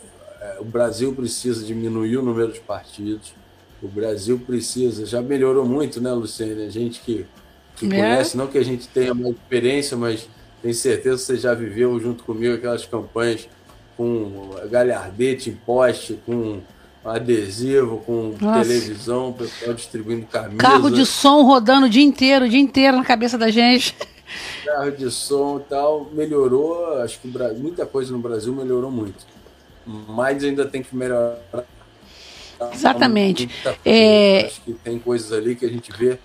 o Brasil precisa diminuir o número de partidos. O Brasil precisa, já melhorou muito, né, Luciane? A gente que que é. conhece, não que a gente tenha mais experiência, mas tenho certeza que você já viveu junto comigo aquelas campanhas com galhardete em poste, com adesivo, com Nossa. televisão, o pessoal distribuindo camisa. Carro de som rodando o dia inteiro, o dia inteiro na cabeça da gente. Carro de som e tal, melhorou, acho que muita coisa no Brasil melhorou muito. Mas ainda tem que melhorar. Exatamente. É... Acho que tem coisas ali que a gente vê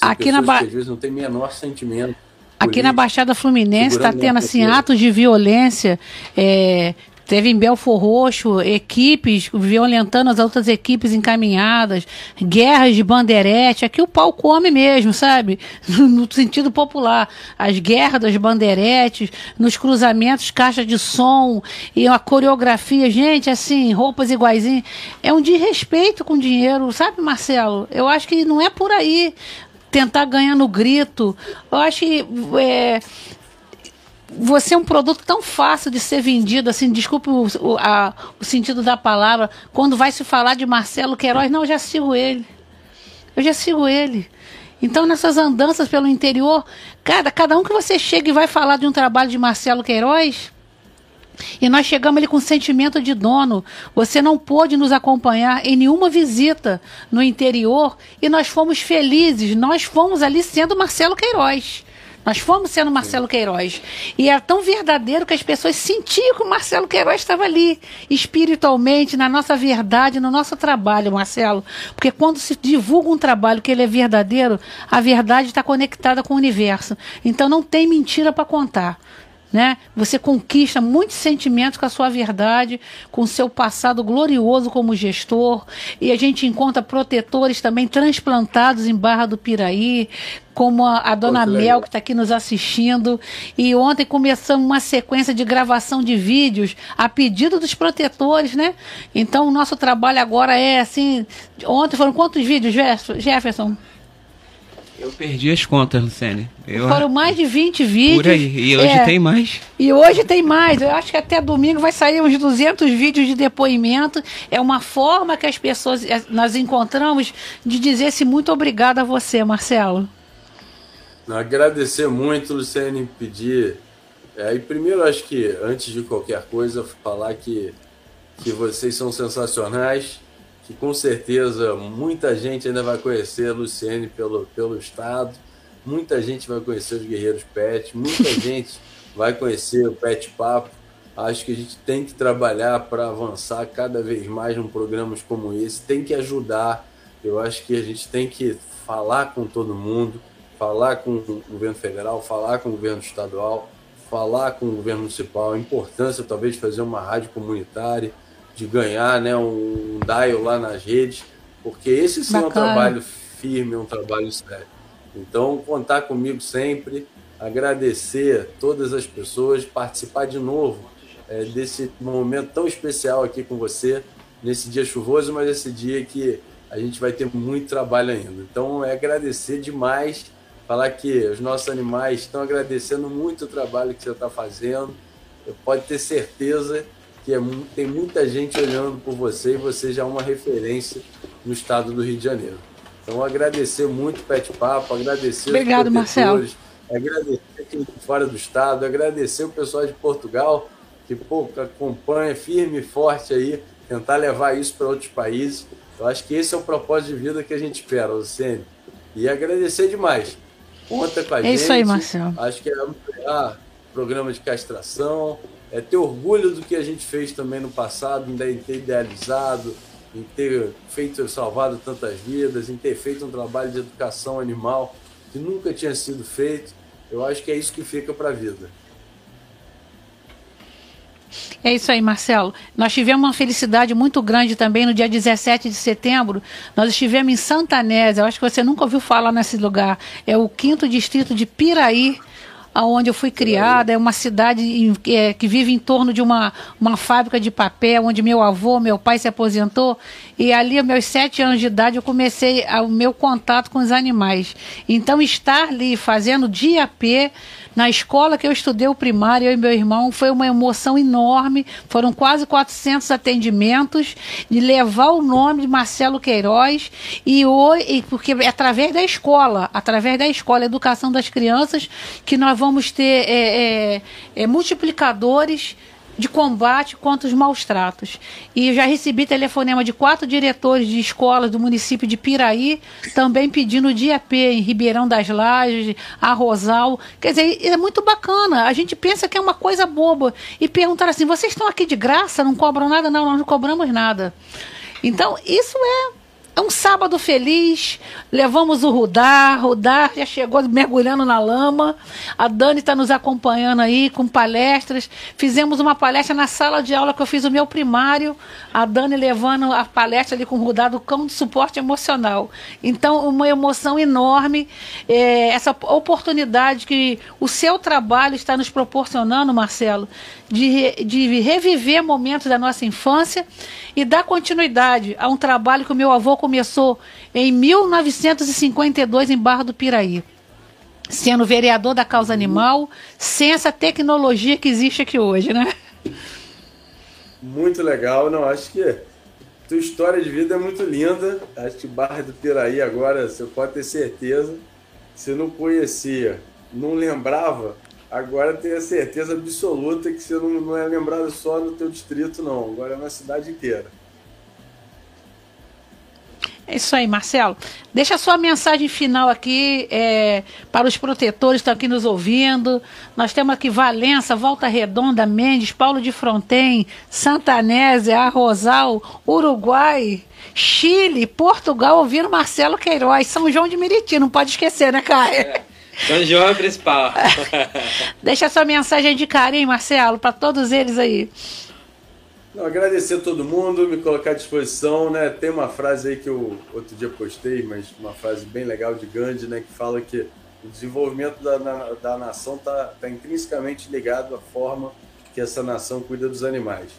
aqui na ba... às vezes não tem menor sentimento. Aqui na Baixada Fluminense está tendo assim atos de violência. É, teve em Belfor Roxo equipes violentando as outras equipes encaminhadas, guerras de bandeirete. Aqui o pau come mesmo, sabe? No sentido popular. As guerras das bandeiretes, nos cruzamentos, caixa de som e a coreografia. Gente, assim, roupas iguaizinhas. É um desrespeito com dinheiro, sabe, Marcelo? Eu acho que não é por aí tentar ganhar no grito. Eu acho que é, você é um produto tão fácil de ser vendido, assim, desculpe o, o, a, o sentido da palavra, quando vai se falar de Marcelo Queiroz, não, eu já sigo ele. Eu já sigo ele. Então, nessas andanças pelo interior, cada, cada um que você chega e vai falar de um trabalho de Marcelo Queiroz, e nós chegamos ali com sentimento de dono. Você não pôde nos acompanhar em nenhuma visita no interior e nós fomos felizes. Nós fomos ali sendo Marcelo Queiroz. Nós fomos sendo Marcelo Queiroz. E era tão verdadeiro que as pessoas sentiam que o Marcelo Queiroz estava ali, espiritualmente, na nossa verdade, no nosso trabalho, Marcelo. Porque quando se divulga um trabalho que ele é verdadeiro, a verdade está conectada com o universo. Então não tem mentira para contar né? Você conquista muitos sentimentos com a sua verdade, com o seu passado glorioso como gestor, e a gente encontra protetores também transplantados em Barra do Piraí, como a, a dona Pô, Mel, que está aqui nos assistindo. E ontem começamos uma sequência de gravação de vídeos a pedido dos protetores, né? Então o nosso trabalho agora é assim. Ontem foram quantos vídeos, Jefferson? Eu perdi as contas, Luciane. Eu... Foram mais de 20 vídeos. Por aí. E hoje é, tem mais. E hoje tem mais. Eu acho que até domingo vai sair uns 200 vídeos de depoimento. É uma forma que as pessoas, eh, nós encontramos de dizer-se muito obrigado a você, Marcelo. Agradecer muito, Luciane, pedir. É, e primeiro, acho que, antes de qualquer coisa, falar que, que vocês são sensacionais que com certeza muita gente ainda vai conhecer a Luciene pelo, pelo estado, muita gente vai conhecer os Guerreiros Pet, muita gente vai conhecer o Pet Papo. Acho que a gente tem que trabalhar para avançar cada vez mais em programas como esse, tem que ajudar. Eu acho que a gente tem que falar com todo mundo, falar com o governo federal, falar com o governo estadual, falar com o governo municipal, a importância talvez de fazer uma rádio comunitária de ganhar né, um dial lá nas redes, porque esse sim Bacana. é um trabalho firme, é um trabalho sério. Então, contar comigo sempre, agradecer todas as pessoas, participar de novo é, desse momento tão especial aqui com você, nesse dia chuvoso, mas esse dia que a gente vai ter muito trabalho ainda. Então, é agradecer demais, falar que os nossos animais estão agradecendo muito o trabalho que você está fazendo. Pode ter certeza que é, tem muita gente olhando por você e você já é uma referência no estado do Rio de Janeiro. Então, agradecer muito o Pet Papo, agradecer Obrigado, Marcelo. agradecer quem está fora do estado, agradecer o pessoal de Portugal, que pô, acompanha firme e forte aí, tentar levar isso para outros países. Eu acho que esse é o propósito de vida que a gente espera, Luciene. E agradecer demais. Conta com a é gente. É isso aí, Marcelo. Acho que é ampliar programa de castração, é ter orgulho do que a gente fez também no passado, em ter idealizado, em ter feito, salvado tantas vidas, em ter feito um trabalho de educação animal que nunca tinha sido feito. Eu acho que é isso que fica para a vida. É isso aí, Marcelo. Nós tivemos uma felicidade muito grande também no dia 17 de setembro. Nós estivemos em Santanésia. Eu acho que você nunca ouviu falar nesse lugar. É o quinto distrito de Piraí, onde eu fui criada, é uma cidade é, que vive em torno de uma, uma fábrica de papel, onde meu avô, meu pai se aposentou, e ali, aos meus sete anos de idade, eu comecei o meu contato com os animais. Então, estar ali fazendo dia P na escola que eu estudei o primário, eu e meu irmão, foi uma emoção enorme. Foram quase 400 atendimentos de levar o nome de Marcelo Queiroz e, e porque é através da escola, através da escola, educação das crianças, que nós vamos ter é, é, é, multiplicadores de combate contra os maus tratos. E já recebi telefonema de quatro diretores de escolas do município de Piraí, também pedindo DAP em Ribeirão das Lajes, Arrozal. Quer dizer, é muito bacana. A gente pensa que é uma coisa boba. E perguntar assim: vocês estão aqui de graça? Não cobram nada? Não, nós não cobramos nada. Então, isso é é um sábado feliz, levamos o Rudar, Rudar já chegou mergulhando na lama, a Dani está nos acompanhando aí com palestras, fizemos uma palestra na sala de aula que eu fiz o meu primário, a Dani levando a palestra ali com o Rudar do cão de suporte emocional. Então, uma emoção enorme, é, essa oportunidade que o seu trabalho está nos proporcionando, Marcelo, de, de reviver momentos da nossa infância e dar continuidade a um trabalho que o meu avô começou em 1952 em Barra do Piraí. Sendo vereador da causa animal, sem essa tecnologia que existe aqui hoje, né? Muito legal, não, acho que tua história de vida é muito linda. Acho que Barra do Piraí agora, você pode ter certeza, você não conhecia, não lembrava, Agora tenha certeza absoluta que você não, não é lembrado só no teu distrito, não. Agora é na cidade inteira. É isso aí, Marcelo. Deixa a sua mensagem final aqui é, para os protetores que estão aqui nos ouvindo. Nós temos aqui Valença, Volta Redonda, Mendes, Paulo de Fronten, Santanésia, Arrozal, Uruguai, Chile, Portugal, ouvindo Marcelo Queiroz, São João de Meriti, não pode esquecer, né, Caio? É. São João é principal. Deixa a sua mensagem de carinho, Marcelo, para todos eles aí. Não, agradecer a todo mundo, me colocar à disposição, né? Tem uma frase aí que eu outro dia postei, mas uma frase bem legal de Gandhi, né? Que fala que o desenvolvimento da, da nação está tá intrinsecamente ligado à forma que essa nação cuida dos animais.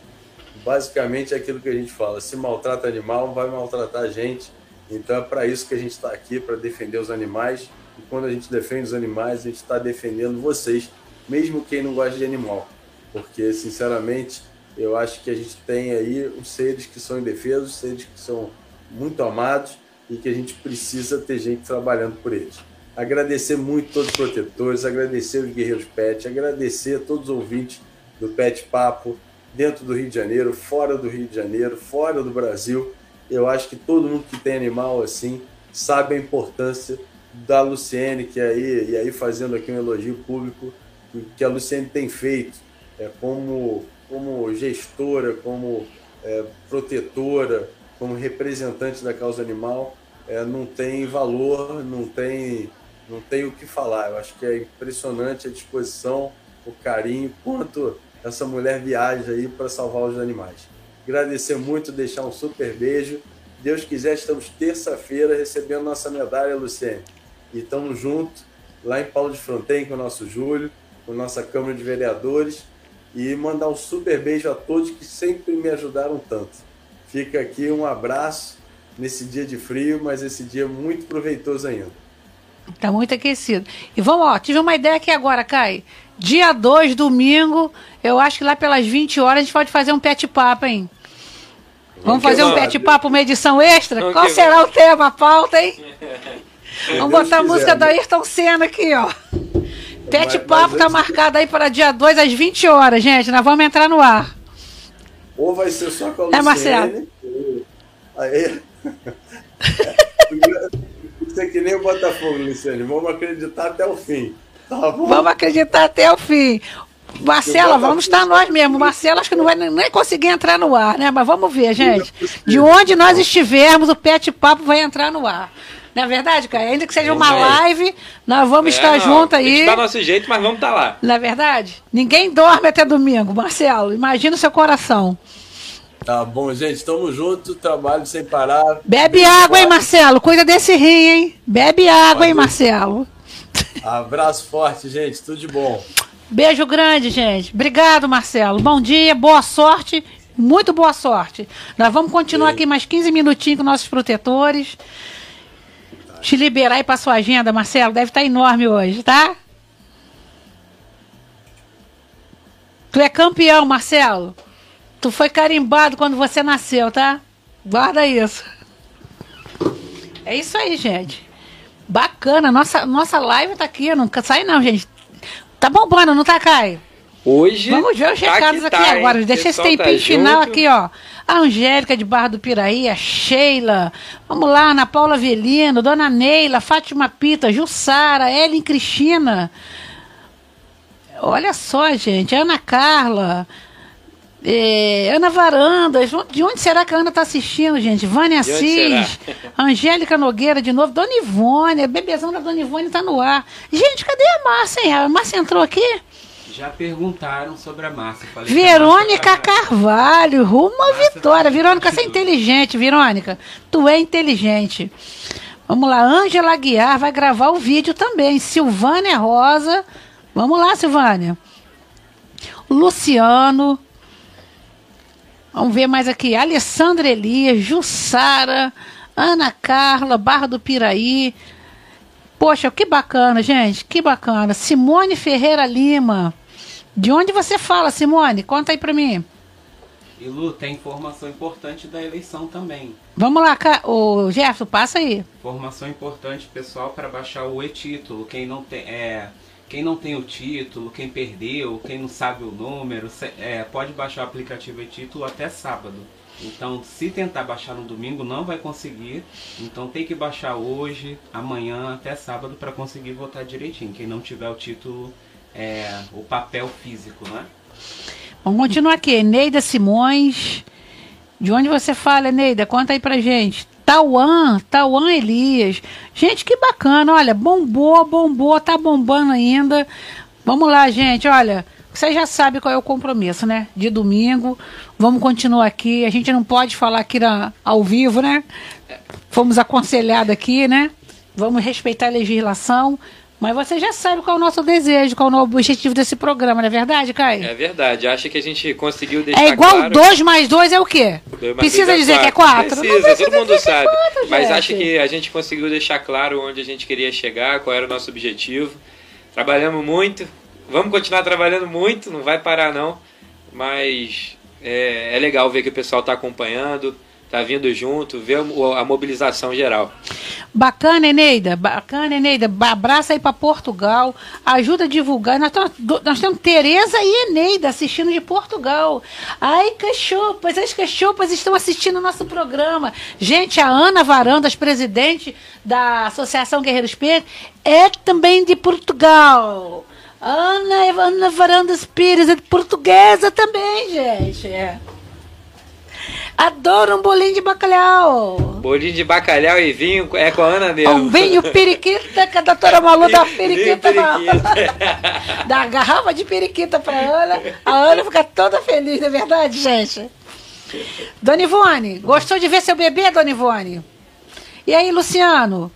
Basicamente é aquilo que a gente fala: se maltrata animal, vai maltratar a gente. Então é para isso que a gente está aqui, para defender os animais e quando a gente defende os animais, a gente está defendendo vocês, mesmo quem não gosta de animal. Porque, sinceramente, eu acho que a gente tem aí os seres que são indefesos, seres que são muito amados e que a gente precisa ter gente trabalhando por eles. Agradecer muito todos os protetores, agradecer os Guerreiros Pet, agradecer a todos os ouvintes do Pet Papo, dentro do Rio de Janeiro, fora do Rio de Janeiro, fora do Brasil. Eu acho que todo mundo que tem animal assim sabe a importância da Luciene, que aí, e aí fazendo aqui um elogio público, que a Luciene tem feito é, como, como gestora, como é, protetora, como representante da causa animal, é, não tem valor, não tem, não tem o que falar. Eu acho que é impressionante a disposição, o carinho, quanto essa mulher viaja aí para salvar os animais. Agradecer muito, deixar um super beijo. Deus quiser, estamos terça-feira recebendo nossa medalha, Luciene e estamos juntos lá em Paulo de Fronten com o nosso Júlio, com a nossa Câmara de Vereadores e mandar um super beijo a todos que sempre me ajudaram tanto. Fica aqui um abraço nesse dia de frio, mas esse dia muito proveitoso ainda. Tá muito aquecido. E vamos, ó, tive uma ideia aqui agora, Kai. Dia 2, domingo, eu acho que lá pelas 20 horas a gente pode fazer um pet papo, hein? Vamos fazer um pet papo, uma edição extra? Qual será o tema, a pauta, hein? Vamos botar a música da Ayrton Senna aqui, ó. Pet Papo tá marcado aí para dia 2 às 20 horas, gente. Nós vamos entrar no ar. Ou vai ser só com a É, Marcelo. Aí. Isso é que nem o Botafogo, Luciane. Vamos acreditar até o fim. Tá vamos acreditar até o fim. Marcela, vamos estar nós mesmo. Marcela, acho que não vai nem conseguir entrar no ar, né? Mas vamos ver, gente. De onde nós estivermos, o Pet Papo vai entrar no ar. Não é verdade, cara? Ainda que seja É uma live, nós vamos É, estar não, juntos A gente aí. dá nosso jeito, mas vamos estar lá. Não é verdade? Ninguém dorme até domingo, Marcelo. Imagina o seu coração. Tá bom, gente. Tamo junto. Trabalho sem parar. Bebe água, hein, Marcelo? Cuida desse rim, hein? Bebe água, hein, Marcelo? Abraço forte, gente. Tudo de bom. Beijo grande, gente. Obrigado, Marcelo. Bom dia, boa sorte. Muito boa sorte. Nós vamos continuar aqui mais 15 minutinhos com nossos protetores. Te liberar aí para sua agenda, Marcelo. Deve estar enorme hoje, tá? Tu é campeão, Marcelo. Tu foi carimbado quando você nasceu, tá? Guarda isso. É isso aí, gente. Bacana. Nossa, nossa live tá aqui. Não sai não, gente. Tá bombando, não tá, Caio? Hoje. Vamos ver os tá recados aqui tá, hein? agora. Deixa esse Pessoal tempinho tá final junto. aqui, ó. A Angélica de Barra do Piraí, a Sheila. Vamos lá, Ana Paula Velino, Dona Neila, Fátima Pita, Jussara, Ellen Cristina. Olha só, gente. Ana Carla. é, Ana Varandas, de onde será que a Ana está assistindo, gente? Vânia Assis, Angélica Nogueira de novo, Dona Ivone, a bebezão da Dona Ivone está no ar. Gente, cadê a Márcia? hein? A Márcia entrou aqui? Já perguntaram sobre a eu falei Verônica Márcia tá- Carvalho, rumo à Márcia vitória. tá Verônica, você é inteligente, Verônica. Tu é inteligente. Vamos lá, Ângela Guiar vai gravar o vídeo também. Silvânia Rosa. Vamos lá, Silvânia. Luciano. Vamos ver mais aqui. Alessandra Elias, Jussara, Ana Carla, Barra do Piraí. Poxa, que bacana, gente. Que bacana. Simone Ferreira Lima. De onde você fala, Simone? Conta aí pra mim. E Lu, tem informação importante da eleição também. Vamos lá, o Jefferson, passa aí. Informação importante, pessoal, para baixar o e-título. Quem não tem, é, quem não tem o título, quem perdeu, quem não sabe o número, é, pode baixar o aplicativo e-título até sábado. Então, se tentar baixar no domingo, não vai conseguir. Então, tem que baixar hoje, amanhã, até sábado para conseguir votar direitinho. Quem não tiver o título, é, o papel físico, né? Vamos continuar aqui. Eneida Simões. De onde você fala, Eneida? Conta aí pra gente. Tauan, Tauan Elias. Gente, que bacana. Olha, bombou, bombou, tá bombando ainda. Vamos lá, gente. Olha, você já sabe qual é o compromisso, né? De domingo. Vamos continuar aqui. A gente não pode falar aqui na- ao vivo, né? Fomos aconselhados aqui, né? Vamos respeitar a legislação. Mas você já sabe qual é o nosso desejo, qual é o objetivo desse programa, não é verdade, Caio? É verdade. Acho que a gente conseguiu deixar É igual claro. 2 mais 2 é o quê? Precisa dois dizer que é 4? Precisa, todo mundo sabe. Mas gente. acho que a gente conseguiu deixar claro onde a gente queria chegar, qual era o nosso objetivo. Trabalhamos muito, vamos continuar trabalhando muito, não vai parar não. Mas é, é legal ver que o pessoal está acompanhando, está vindo junto, ver a mobilização geral. Bacana, Eneida. Bacana, Eneida. Abraça aí para Portugal. Ajuda a divulgar. Nós, tamo- nós temos Tereza e Eneida assistindo de Portugal. Ai, cachopas. As cachopas estão assistindo o nosso programa. Gente, a Ana Varandas, presidente da Associação Guerreiros Pires, é também de Portugal. Ana, Ana Varandas Pires é portuguesa também, gente. É. Adoro um bolinho de bacalhau. Bolinho de bacalhau e vinho é com a Ana mesmo. Um vinho periquita, que a doutora Malu dá periquita, periquita. dá garrafa de periquita pra Ana. A Ana fica toda feliz, não é verdade, gente? Dona Ivone, gostou de ver seu bebê, Dona Ivone? E aí, Luciano?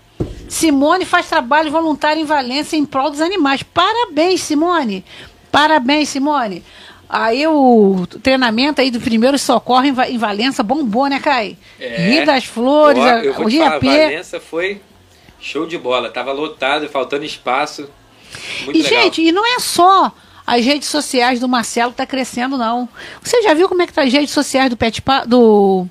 Simone faz trabalho voluntário em Valência em prol dos animais. Parabéns, Simone. Parabéns, Simone. Aí o treinamento aí do primeiro socorro em, em Valença bombou, né, Kai? Rio das Flores, eu vou o IAP. Valença foi show de bola. Tava lotado, faltando espaço. Muito E, legal. gente, e não é só as redes sociais do Marcelo tá crescendo, não. Você já viu como é que tá as redes sociais do Pet Pa- do,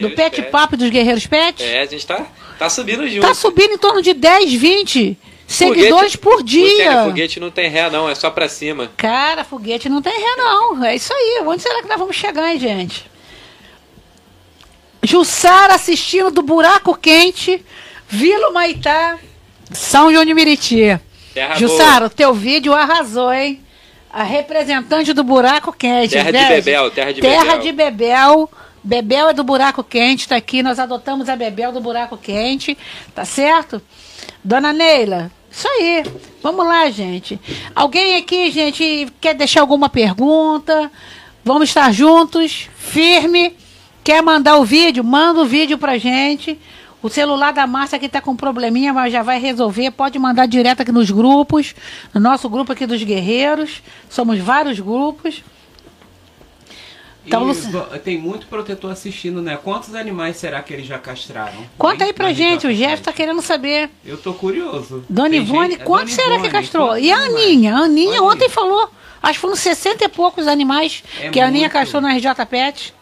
do Pet Pet. Papo e dos Guerreiros Pet? É, a gente tá, tá subindo junto. Tá subindo em torno de 10, 20 seguidores Foguete- por dia. foguete não tem ré, não, é só pra cima. Cara, foguete não tem ré, não. É isso aí. Onde será que nós vamos chegar, hein, gente? Jussara assistindo do Buraco Quente, Vila Maitá, São João de Meriti. Terra Jussara, o teu vídeo arrasou, hein? A representante do Buraco Quente. Terra de né? Bebel, terra de terra Bebel. de Bebel. Bebel é do buraco quente, tá aqui. Nós adotamos a Bebel do buraco quente, tá certo? Dona Neila, isso aí. Vamos lá, gente. Alguém aqui, gente, quer deixar alguma pergunta? Vamos estar juntos, firme. Quer mandar o vídeo? Manda o vídeo pra gente. O celular da Márcia aqui tá com probleminha, mas já vai resolver. Pode mandar direto aqui nos grupos, no nosso grupo aqui dos guerreiros. Somos vários grupos. Então, E tem muito protetor assistindo, né? Quantos animais será que eles já castraram? Conta aí pra gente, o RJ7. Jeff tá querendo saber. Eu tô curioso. Dona Ivone, gente- é quanto Dona será que Ivone, castrou? quantos E a? Aninha? A Aninha Olha ontem aí. falou. Acho que foram 60 e poucos animais É que a Aninha muito. castrou na RJ Pet.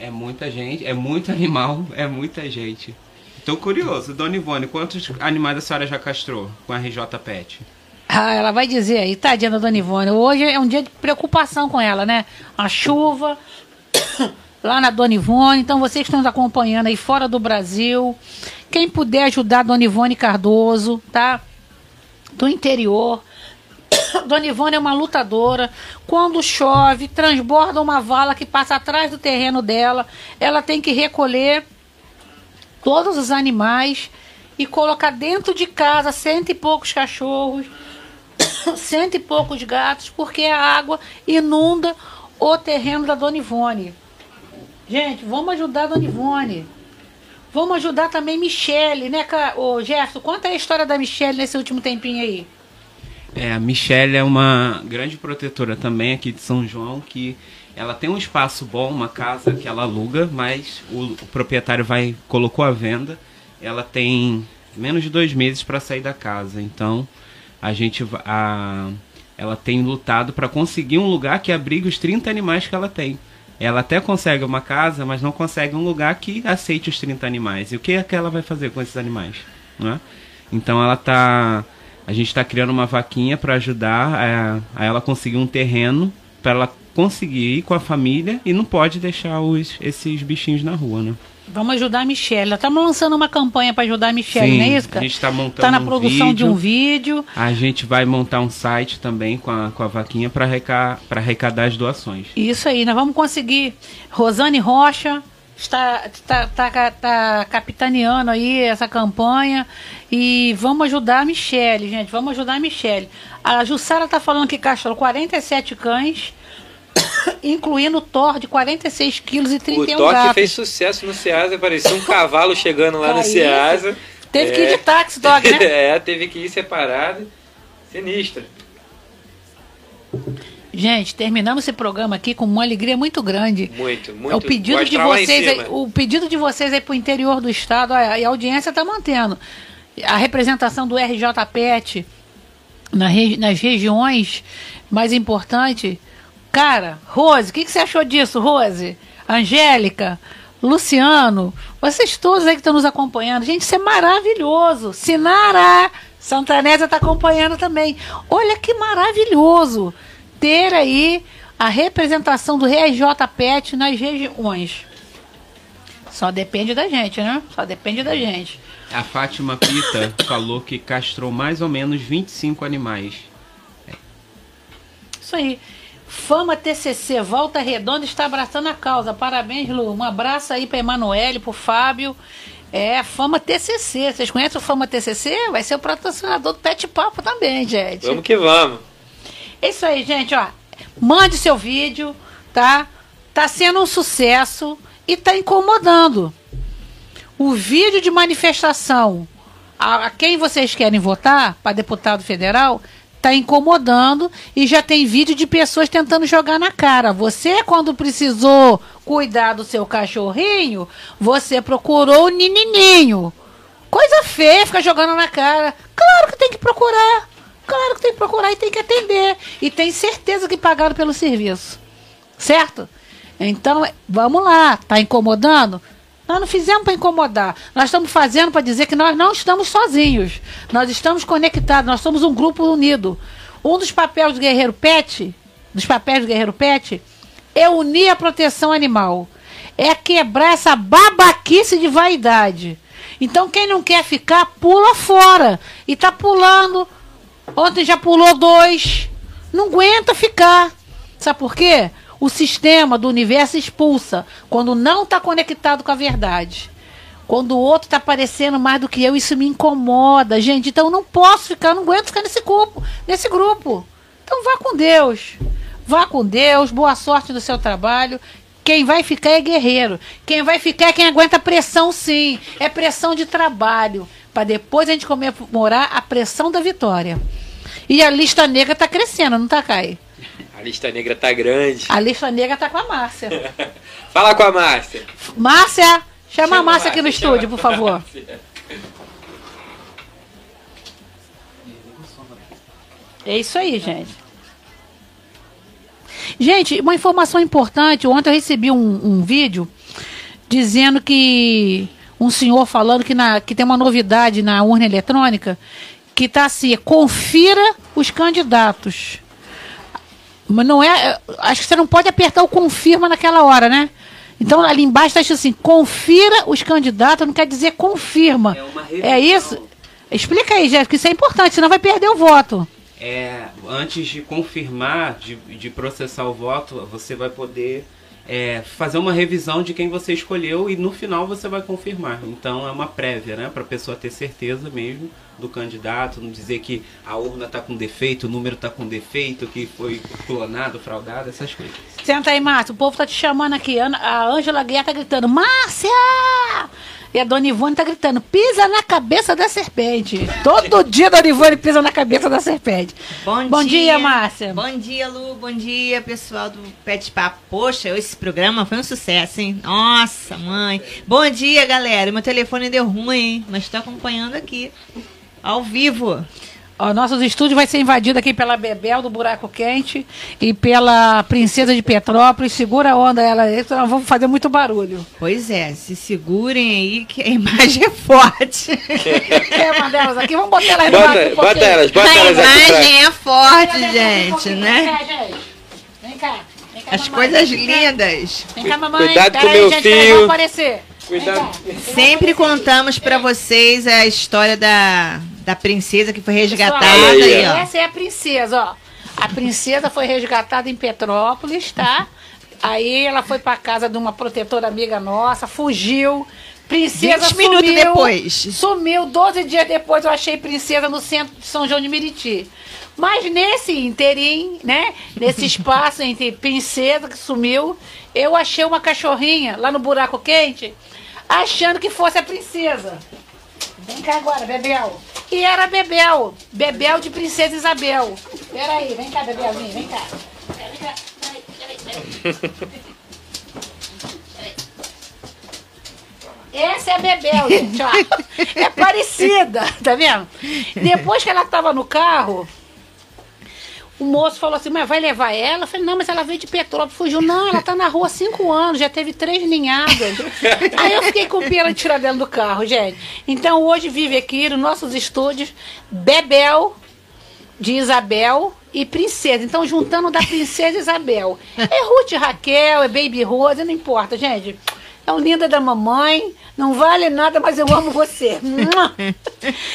É muita gente, é muito animal, é muita gente. Tô curioso. Dona Ivone, quantos animais a senhora já castrou com a RJ Pet? Ah, ela vai dizer aí, tadinha da Dona Ivone. Hoje é um dia de preocupação com ela, né? A chuva, lá na Dona Ivone. Então, vocês estão nos acompanhando aí fora do Brasil, quem puder ajudar a Dona Ivone Cardoso, tá? Do interior. Dona Ivone é uma lutadora. Quando chove, transborda uma vala que passa atrás do terreno dela. Ela tem que recolher todos os animais e colocar dentro de casa cento e poucos cachorros, cento e poucos gatos, porque a água inunda o terreno da Dona Ivone. Gente, vamos ajudar a Dona Ivone. Vamos ajudar também Michele, né, ô Gerson? Conta a história da Michele nesse último tempinho aí. É, a Michelle é uma grande protetora também aqui de São João, que ela tem um espaço bom, uma casa que ela aluga, mas o, o proprietário vai colocou à venda. Ela tem menos de dois meses para sair da casa, então a gente a, ela tem lutado para conseguir um lugar que abrigue os 30 animais que ela tem. Ela até consegue uma casa, mas não consegue um lugar que aceite os 30 animais. E o que é que ela vai fazer com esses animais? Não é? Então ela tá. A gente está criando uma vaquinha para ajudar a, a ela conseguir um terreno para ela conseguir ir com a família e não pode deixar os, esses bichinhos na rua, né? Vamos ajudar a Michelle. Estamos lançando uma campanha para ajudar a Michelle, Sim, não é isso, a gente está montando Tá na um produção de vídeo. um vídeo. A gente vai montar um site também com a, com a vaquinha para arrecadar, arrecadar as doações. Isso aí, nós vamos conseguir. Rosane Rocha está, está, está, está capitaneando aí essa campanha. E vamos ajudar a Michelle, gente. Vamos ajudar a Michelle. A Jussara está falando que castrou 47 cães, incluindo o Thor de 46 quilos e O 31 Toque gatos. fez sucesso no Ceasa, parecia um cavalo chegando lá no. Ceasa. Teve que ir de táxi, Dog, né? é, teve que ir separado. Sinistro. Gente, terminamos esse programa aqui com uma alegria muito grande. Muito, muito. É o pedido O de vocês, aí, o pedido de vocês aí pro interior do estado, a, e a audiência está mantendo. A representação do RJPET na regi- nas regiões mais importantes. Cara, Rose, o que, que você achou disso, Rose? Angélica, Luciano, vocês todos aí que estão nos acompanhando. Gente, isso é maravilhoso. Sinara, Santanésia está acompanhando também. Olha que maravilhoso ter aí a representação do RJPET nas regiões. Só depende da gente, né? Só depende da gente. A Fátima Pita falou que castrou mais ou menos 25 animais. Isso aí. Fama TCC, Volta Redonda está abraçando a causa. Parabéns, Lu. Um abraço aí para Emanuele, para Fábio. É, Fama TCC. Vocês conhecem o Fama TCC? Vai ser o patrocinador do Pet Papo também, gente. Vamos que vamos. É isso aí, gente, ó. Mande seu vídeo, tá? Tá sendo um sucesso e tá incomodando. O vídeo de manifestação a, a quem vocês querem votar para deputado federal tá incomodando e já tem vídeo de pessoas tentando jogar na cara. Você, quando precisou cuidar do seu cachorrinho, você procurou o ninininho. Coisa feia, ficar jogando na cara. Claro que tem que procurar. Claro que tem que procurar e tem que atender. E tem certeza que pagaram pelo serviço. Certo? Então, vamos lá. Tá incomodando? Nós não fizemos para incomodar. Nós estamos fazendo para dizer que nós não estamos sozinhos. Nós estamos conectados. Nós somos um grupo unido. Um dos papéis do Guerreiro Pet, dos papéis do Guerreiro Pet, é unir a proteção animal. É quebrar essa babaquice de vaidade. Então, quem não quer ficar, pula fora. E tá pulando. Ontem já pulou dois. Não aguenta ficar. Sabe por quê? O sistema do universo expulsa quando não está conectado com a verdade. Quando o outro está parecendo mais do que eu, isso me incomoda, gente. Então eu não posso ficar, não aguento ficar nesse grupo, nesse grupo. Então vá com Deus. Vá com Deus, boa sorte no seu trabalho. Quem vai ficar é guerreiro. Quem vai ficar é quem aguenta pressão, sim. É pressão de trabalho. Para depois a gente comemorar a pressão da vitória. E a lista negra está crescendo, não está, Caio? A lista negra tá grande. A lista negra está com a Márcia. Fala com a Márcia. Márcia, chama, Chama a a Márcia aqui no Márcia, estúdio, por favor. Márcia. É isso aí, gente. Gente, uma informação importante. Ontem eu recebi um, um vídeo dizendo que um senhor falando que, na, que tem uma novidade na urna eletrônica que está assim, confira os candidatos. Mas não é. Acho que você não pode apertar o confirma naquela hora, né? Então ali embaixo está escrito assim: confira os candidatos, não quer dizer confirma. É uma É isso? Explica aí, Jéssica, que isso é importante, senão vai perder o voto. É, antes de confirmar, de, de processar o voto, você vai poder é, fazer uma revisão de quem você escolheu e no final você vai confirmar. Então é uma prévia, né? Para a pessoa ter certeza mesmo do candidato, não dizer que a urna está com defeito, o número está com defeito, que foi clonado, fraudado, essas coisas. Senta aí, Márcia. O povo tá te chamando aqui. A Ângela Guerra tá gritando, Márcia! E a Dona Ivone tá gritando, pisa na cabeça da serpente. Todo dia a Dona Ivone pisa na cabeça da serpente. Bom, Bom dia, Márcia. Bom dia, Lu. Bom dia, pessoal do Pet Papo. Poxa, esse programa foi um sucesso, hein? Nossa, mãe. Bom dia, galera. Meu telefone deu ruim, hein? Mas estou acompanhando aqui, ao vivo. Ó, nossos estúdios vai ser invadido aqui pela Bebel do Buraco Quente e pela Princesa de Petrópolis. Segura a onda ela aí, senão vamos fazer muito barulho. Pois é, se segurem aí que a imagem é forte. Quer uma delas aqui? Vamos botar elas no Bota, um bota elas, bota a elas aqui pra... imagem é forte, gente, né? Vem cá, gente. Vem cá. Vem cá, As mamãe. coisas Vem cá. lindas. Vem cá, mamãe. Cuidado Pera com o aí, meu gente, elas fio. aparecer. Cuidado. Sempre contamos pra vocês a história da, da princesa que foi resgatada. Pessoal, aí, Aí, ó. Essa é a princesa, ó. A princesa foi resgatada em Petrópolis, tá? Aí ela foi pra casa de uma protetora amiga nossa, fugiu. Princesa 20 minutos sumiu, depois. Sumiu, 12 dias depois eu achei princesa no centro de São João de Meriti. Mas nesse interim, né? Nesse espaço entre princesa que sumiu, eu achei uma cachorrinha lá no buraco quente, achando que fosse a princesa. Vem cá agora, Bebel. E era Bebel. Bebel de Princesa Isabel. Peraí, vem cá, Bebelzinho, vem cá. Vem cá. Essa é a Bebel, gente, ó. É parecida, tá vendo? Depois que ela tava no carro, o moço falou assim, mas vai levar ela? Eu falei, não, mas ela veio de Petrópolis. Fugiu, não, ela tá na rua há cinco anos, já teve três ninhadas. Aí eu fiquei com pena de tirar dela do carro, gente. Então hoje vive aqui nos nossos estúdios Bebel de Isabel e Princesa. Então juntando da Princesa Isabel. É Ruth e Raquel, é Baby Rose, não importa, gente. É um linda da mamãe, não vale nada, mas eu amo você.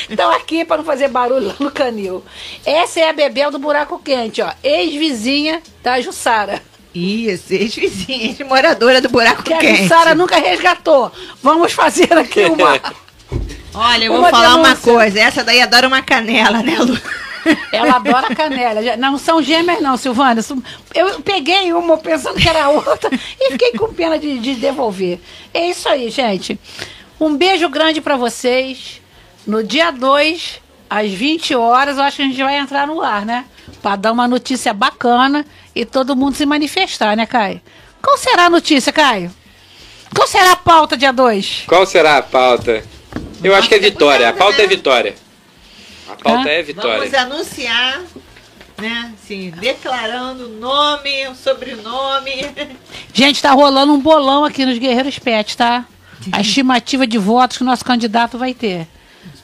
Então aqui para não fazer barulho no canil. Essa é a Bebel do Buraco Quente, ó, ex-vizinha da Jussara. Isso, ex-vizinha, ex-moradora do buraco Que a quente. Jussara nunca resgatou. Vamos fazer aqui uma Olha, eu vou Uma falar uma denúncia. coisa. Essa daí adora uma canela, né, Lu? Ela adora canela. Não são gêmeas, não, Silvana. Eu peguei uma pensando que era outra e fiquei com pena de, de devolver. É isso aí, gente. Um beijo grande pra vocês. No dia 2, às 20 horas, eu acho que a gente vai entrar no ar, né? Pra dar uma notícia bacana e todo mundo se manifestar, né, Caio? Qual será a notícia, Caio? Qual será a pauta dia 2? Qual será a pauta? Eu acho que é vitória. A pauta é vitória. Pauta Hã? é vitória. Vamos anunciar, né? Assim, declarando o nome, o sobrenome. Gente, tá rolando um bolão aqui nos Guerreiros Pet, tá? A estimativa de votos que o nosso candidato vai ter.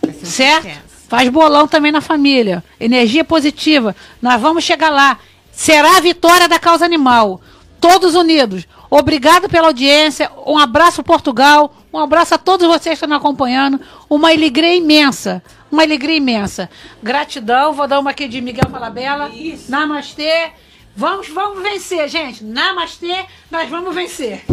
Vai um Certo? sucesso. Faz bolão também na família. Energia positiva. Nós vamos chegar lá. Será a vitória da causa animal. Todos unidos. Obrigado pela audiência. Um abraço, Portugal. Um abraço a todos vocês que estão nos acompanhando. Uma alegria imensa. Uma alegria imensa. Gratidão. Vou dar uma aqui de Miguel Falabella. Isso. Namastê. Vamos, vamos vencer, gente. Namastê, nós vamos vencer.